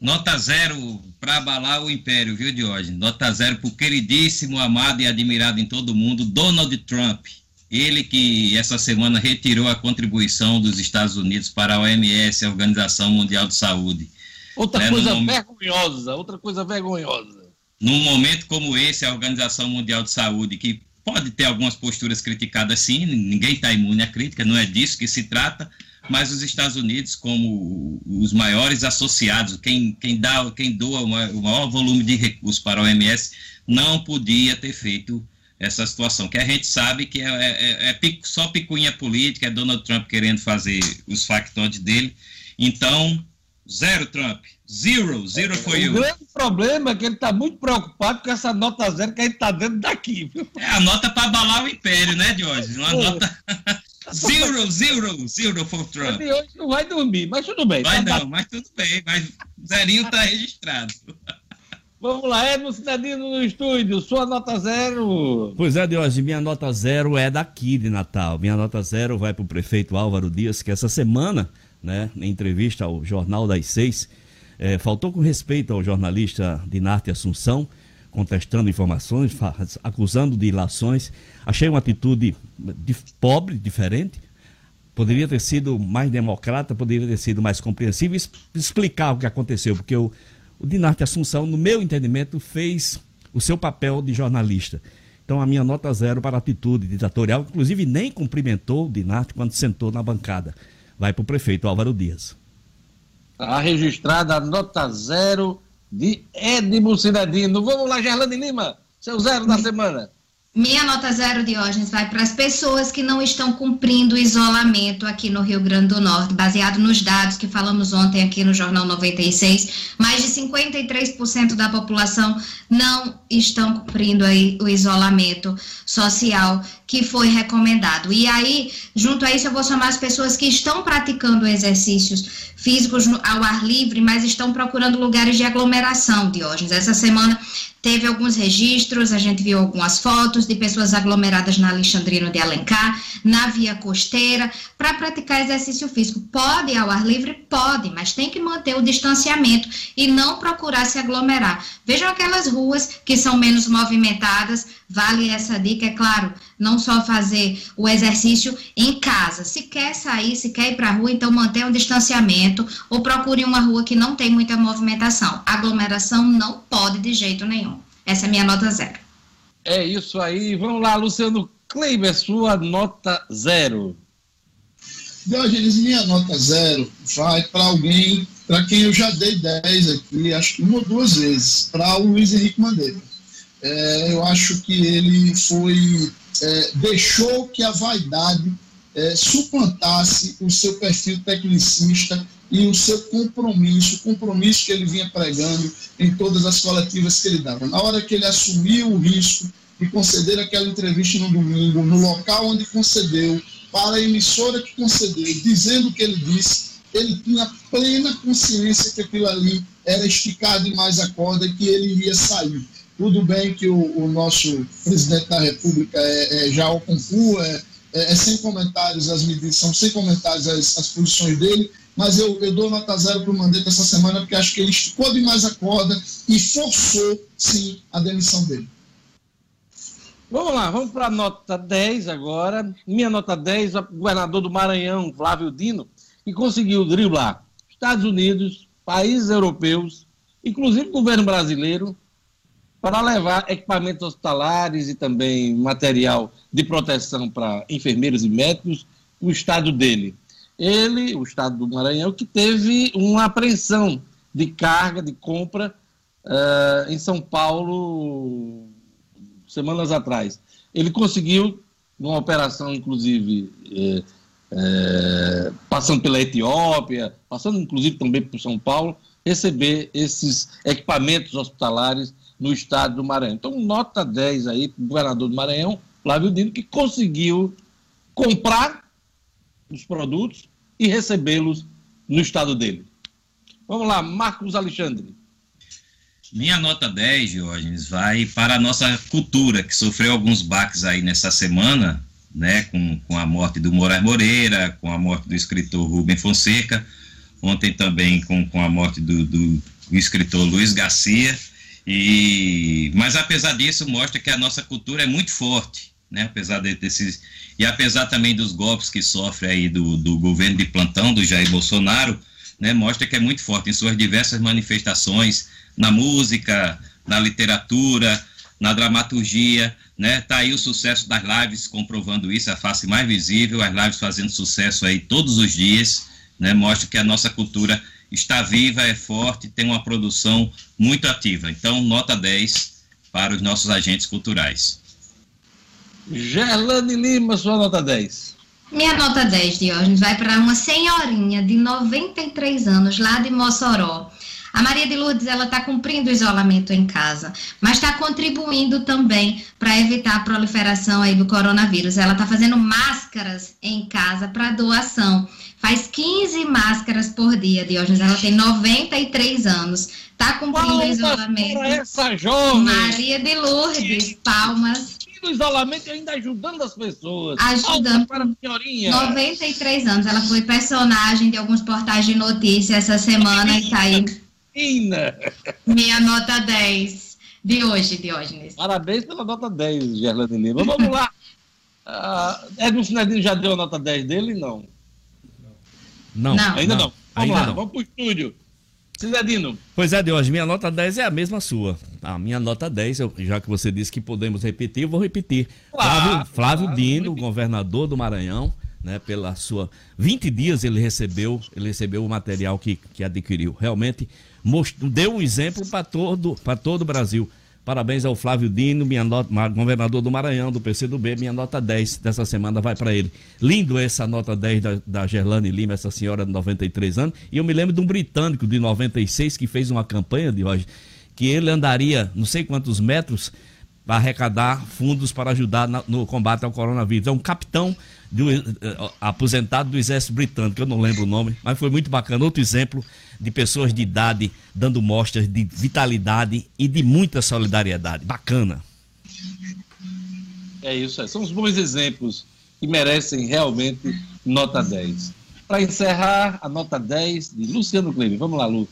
S4: Nota zero para abalar o império, viu, Diógenes? Nota zero para o queridíssimo, amado e admirado em todo mundo, Donald Trump. Ele que essa semana retirou a contribuição dos Estados Unidos para a OMS, a Organização Mundial de Saúde.
S1: Outra né, coisa vergonhosa, outra coisa vergonhosa.
S4: Num momento como esse, a Organização Mundial de Saúde, que pode ter algumas posturas criticadas sim, ninguém está imune à crítica, não é disso que se trata, mas os Estados Unidos, como os maiores associados, quem, quem, dá, quem doa o maior volume de recursos para a OMS, não podia ter feito essa situação, que a gente sabe que é, é, é pico, só picuinha política, é Donald Trump querendo fazer os factoides dele. Então, zero Trump. Zero, zero for you.
S1: O grande problema é que ele está muito preocupado com essa nota zero que a gente está dentro daqui. Viu?
S4: É a nota para abalar o império, né, Jorge? Uma é. nota. zero, zero, zero for Trump.
S1: Hoje não vai dormir, mas tudo bem.
S4: Vai tá não, mas tudo bem. Mas zerinho está registrado.
S1: Vamos lá, Edmo Cidadino no estúdio, sua nota zero.
S5: Pois é, Deus, minha nota zero é daqui de Natal. Minha nota zero vai para o prefeito Álvaro Dias, que essa semana, né, em entrevista ao Jornal das Seis, é, faltou com respeito ao jornalista Dinarte Assunção, contestando informações, acusando de ilações. Achei uma atitude de, pobre, diferente. Poderia ter sido mais democrata, poderia ter sido mais compreensível e explicar o que aconteceu, porque eu o Dinarte Assunção, no meu entendimento, fez o seu papel de jornalista. Então, a minha nota zero para a atitude ditatorial, inclusive nem cumprimentou o Dinarte quando sentou na bancada. Vai para o prefeito Álvaro Dias.
S1: Está registrada a nota zero de Edmo Cidadino. Vamos lá, Gerlane Lima, seu zero da semana.
S2: Minha nota zero, Diógenes, vai para as pessoas que não estão cumprindo o isolamento aqui no Rio Grande do Norte. Baseado nos dados que falamos ontem aqui no Jornal 96, mais de 53% da população não estão cumprindo aí o isolamento social que foi recomendado. E aí, junto a isso, eu vou chamar as pessoas que estão praticando exercícios físicos ao ar livre, mas estão procurando lugares de aglomeração, Diógenes. Essa semana Teve alguns registros, a gente viu algumas fotos de pessoas aglomeradas na Alexandrino de Alencar, na via costeira, para praticar exercício físico. Pode ao ar livre? Pode, mas tem que manter o distanciamento e não procurar se aglomerar. Vejam aquelas ruas que são menos movimentadas, vale essa dica, é claro, não só fazer o exercício em casa. Se quer sair, se quer ir para a rua, então mantenha um distanciamento ou procure uma rua que não tem muita movimentação. Aglomeração não pode de jeito nenhum. Essa é a minha nota zero.
S1: É isso aí. Vamos lá, Luciano Kleiber, sua nota zero.
S3: Diogenes, minha nota zero vai para alguém para quem eu já dei 10 aqui, acho que uma ou duas vezes, para o Luiz Henrique Mandeira. É, eu acho que ele foi é, deixou que a vaidade é, suplantasse o seu perfil tecnicista e o seu compromisso, o compromisso que ele vinha pregando em todas as coletivas que ele dava. Na hora que ele assumiu o risco de conceder aquela entrevista no domingo, no local onde concedeu, para a emissora que concedeu, dizendo o que ele disse, ele tinha plena consciência que aquilo ali era esticar demais a corda e que ele iria sair. Tudo bem que o, o nosso presidente da República é, é já ao concurso, é, é, é, sem comentários as medidas, são sem comentários as, as posições dele, mas eu, eu dou nota zero para o Mandetta essa semana, porque acho que ele esticou demais a corda e forçou, sim, a demissão dele.
S1: Vamos lá, vamos para a nota 10 agora. Minha nota 10, o governador do Maranhão, Flávio Dino, que conseguiu driblar Estados Unidos, países europeus, inclusive o governo brasileiro, para levar equipamentos hospitalares e também material de proteção para enfermeiros e médicos no estado dele. Ele, o estado do Maranhão, que teve uma apreensão de carga, de compra uh, em São Paulo semanas atrás. Ele conseguiu, numa operação, inclusive, eh, eh, passando pela Etiópia, passando inclusive também por São Paulo, receber esses equipamentos hospitalares no estado do Maranhão. Então, nota 10 aí para o governador do Maranhão, Flávio Dino, que conseguiu comprar os produtos e recebê-los no estado dele. Vamos lá, Marcos Alexandre.
S4: Minha nota 10, Diógenes, vai para a nossa cultura, que sofreu alguns baques aí nessa semana, né, com, com a morte do Moraes Moreira, com a morte do escritor Rubem Fonseca, ontem também com, com a morte do, do, do escritor Luiz Garcia, e, mas apesar disso, mostra que a nossa cultura é muito forte, né? apesar de, desses, e apesar também dos golpes que sofre aí do, do governo de plantão, do Jair Bolsonaro, né? mostra que é muito forte em suas diversas manifestações, na música, na literatura, na dramaturgia, né? Tá aí o sucesso das lives comprovando isso, a face mais visível, as lives fazendo sucesso aí todos os dias, né? Mostra que a nossa cultura está viva, é forte, tem uma produção muito ativa. Então, nota 10 para os nossos agentes culturais.
S1: Gerlane Lima, sua nota 10.
S2: Minha nota 10, Diógenes, vai para uma senhorinha de 93 anos, lá de Mossoró. A Maria de Lourdes, ela está cumprindo o isolamento em casa, mas está contribuindo também para evitar a proliferação aí do coronavírus. Ela está fazendo máscaras em casa para doação. Faz 15 máscaras por dia, Diógenes. Ela tem 93 anos. Está cumprindo o isolamento.
S1: Essa jovem.
S2: Maria de Lourdes, palmas
S1: no isolamento e ainda ajudando as pessoas.
S2: Ajudando.
S1: Para a senhorinha.
S2: 93 anos. Ela foi personagem de alguns portais de notícia essa semana e tá aí. Minha nota 10 de hoje, Diógenes.
S1: Parabéns pela nota 10, Gerlane Lima. Vamos lá. Uh, Edson Sinedino já deu a nota 10 dele? Não.
S5: Não. não.
S1: Ainda não. não. Vamos
S5: Ainda
S1: lá,
S5: não.
S1: vamos pro estúdio. Cidadino.
S5: Pois é, hoje, minha nota 10 é a mesma sua. A minha nota 10, eu, já que você disse que podemos repetir, eu vou repetir. Claro, Flávio, Flávio claro, Dino, governador do Maranhão, né, pela sua 20 dias ele recebeu, ele recebeu o material que, que adquiriu. Realmente mostrou, deu um exemplo para todo para todo o Brasil. Parabéns ao Flávio Dino, minha nota, governador do Maranhão, do PCdoB, minha nota 10 dessa semana vai para ele. Lindo essa nota 10 da, da Gerlane Lima, essa senhora de 93 anos. E eu me lembro de um britânico de 96 que fez uma campanha de hoje, que ele andaria não sei quantos metros para arrecadar fundos para ajudar na, no combate ao coronavírus. É um capitão uh, aposentado do exército britânico, eu não lembro o nome, mas foi muito bacana. Outro exemplo de pessoas de idade dando mostras de vitalidade e de muita solidariedade. Bacana.
S1: É isso. São os bons exemplos que merecem realmente nota 10. Para encerrar, a nota 10 de Luciano Kleber. Vamos lá, Lu.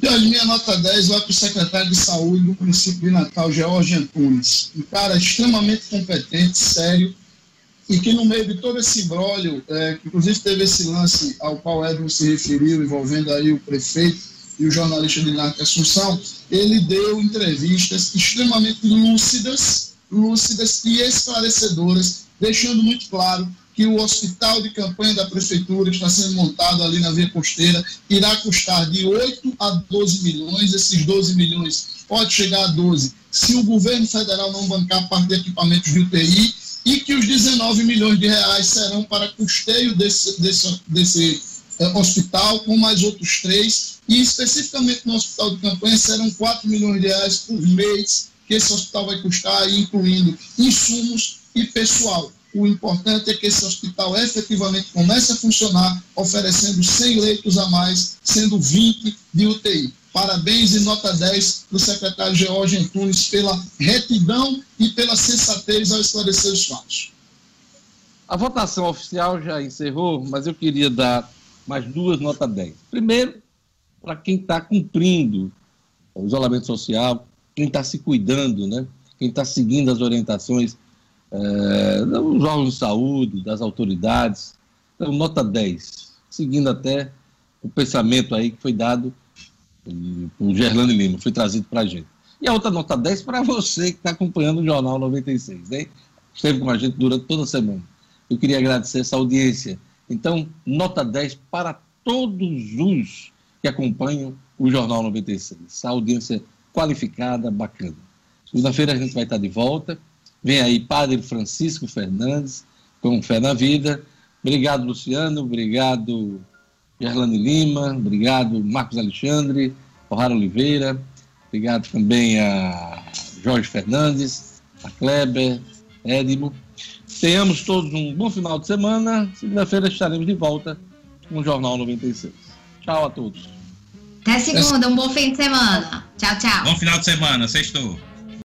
S3: E minha nota 10 vai para o secretário de saúde do município de Natal, George Antunes. Um cara extremamente competente, sério, e que no meio de todo esse imbróglio, é, que inclusive teve esse lance ao qual Edmo se referiu, envolvendo aí o prefeito e o jornalista de Narco Assunção, ele deu entrevistas extremamente lúcidas, lúcidas e esclarecedoras, deixando muito claro que o hospital de campanha da prefeitura está sendo montado ali na Via Costeira, irá custar de 8 a 12 milhões, esses 12 milhões pode chegar a 12, se o governo federal não bancar parte de equipamentos de UTI, e que os 19 milhões de reais serão para custeio desse, desse, desse é, hospital, com mais outros três, e especificamente no hospital de campanha serão 4 milhões de reais por mês que esse hospital vai custar, incluindo insumos e pessoal. O importante é que esse hospital efetivamente comece a funcionar, oferecendo 100 leitos a mais, sendo 20 de UTI. Parabéns e nota 10 do secretário George Antunes pela retidão e pela sensatez ao esclarecer os fatos.
S1: A votação oficial já encerrou, mas eu queria dar mais duas notas 10. Primeiro, para quem está cumprindo o isolamento social, quem está se cuidando, né? quem está seguindo as orientações é, dos órgãos de saúde, das autoridades. Então, nota 10, seguindo até o pensamento aí que foi dado por Gerlane Lima, foi trazido para a gente. E a outra nota 10 para você que está acompanhando o Jornal 96, hein? Esteve com a gente durante toda a semana. Eu queria agradecer essa audiência. Então, nota 10 para todos os que acompanham o Jornal 96. Essa audiência qualificada, bacana. Segunda-feira a gente vai estar de volta. Vem aí Padre Francisco Fernandes, com Fé na Vida. Obrigado, Luciano. Obrigado, Gerlane Lima. Obrigado, Marcos Alexandre, O'Hara Oliveira. Obrigado também a Jorge Fernandes, a Kleber, Edmo. Tenhamos todos um bom final de semana. Segunda-feira estaremos de volta com o Jornal 96. Tchau a todos.
S2: Até segunda, um bom fim de semana. Tchau, tchau.
S4: Bom final de semana, sextou.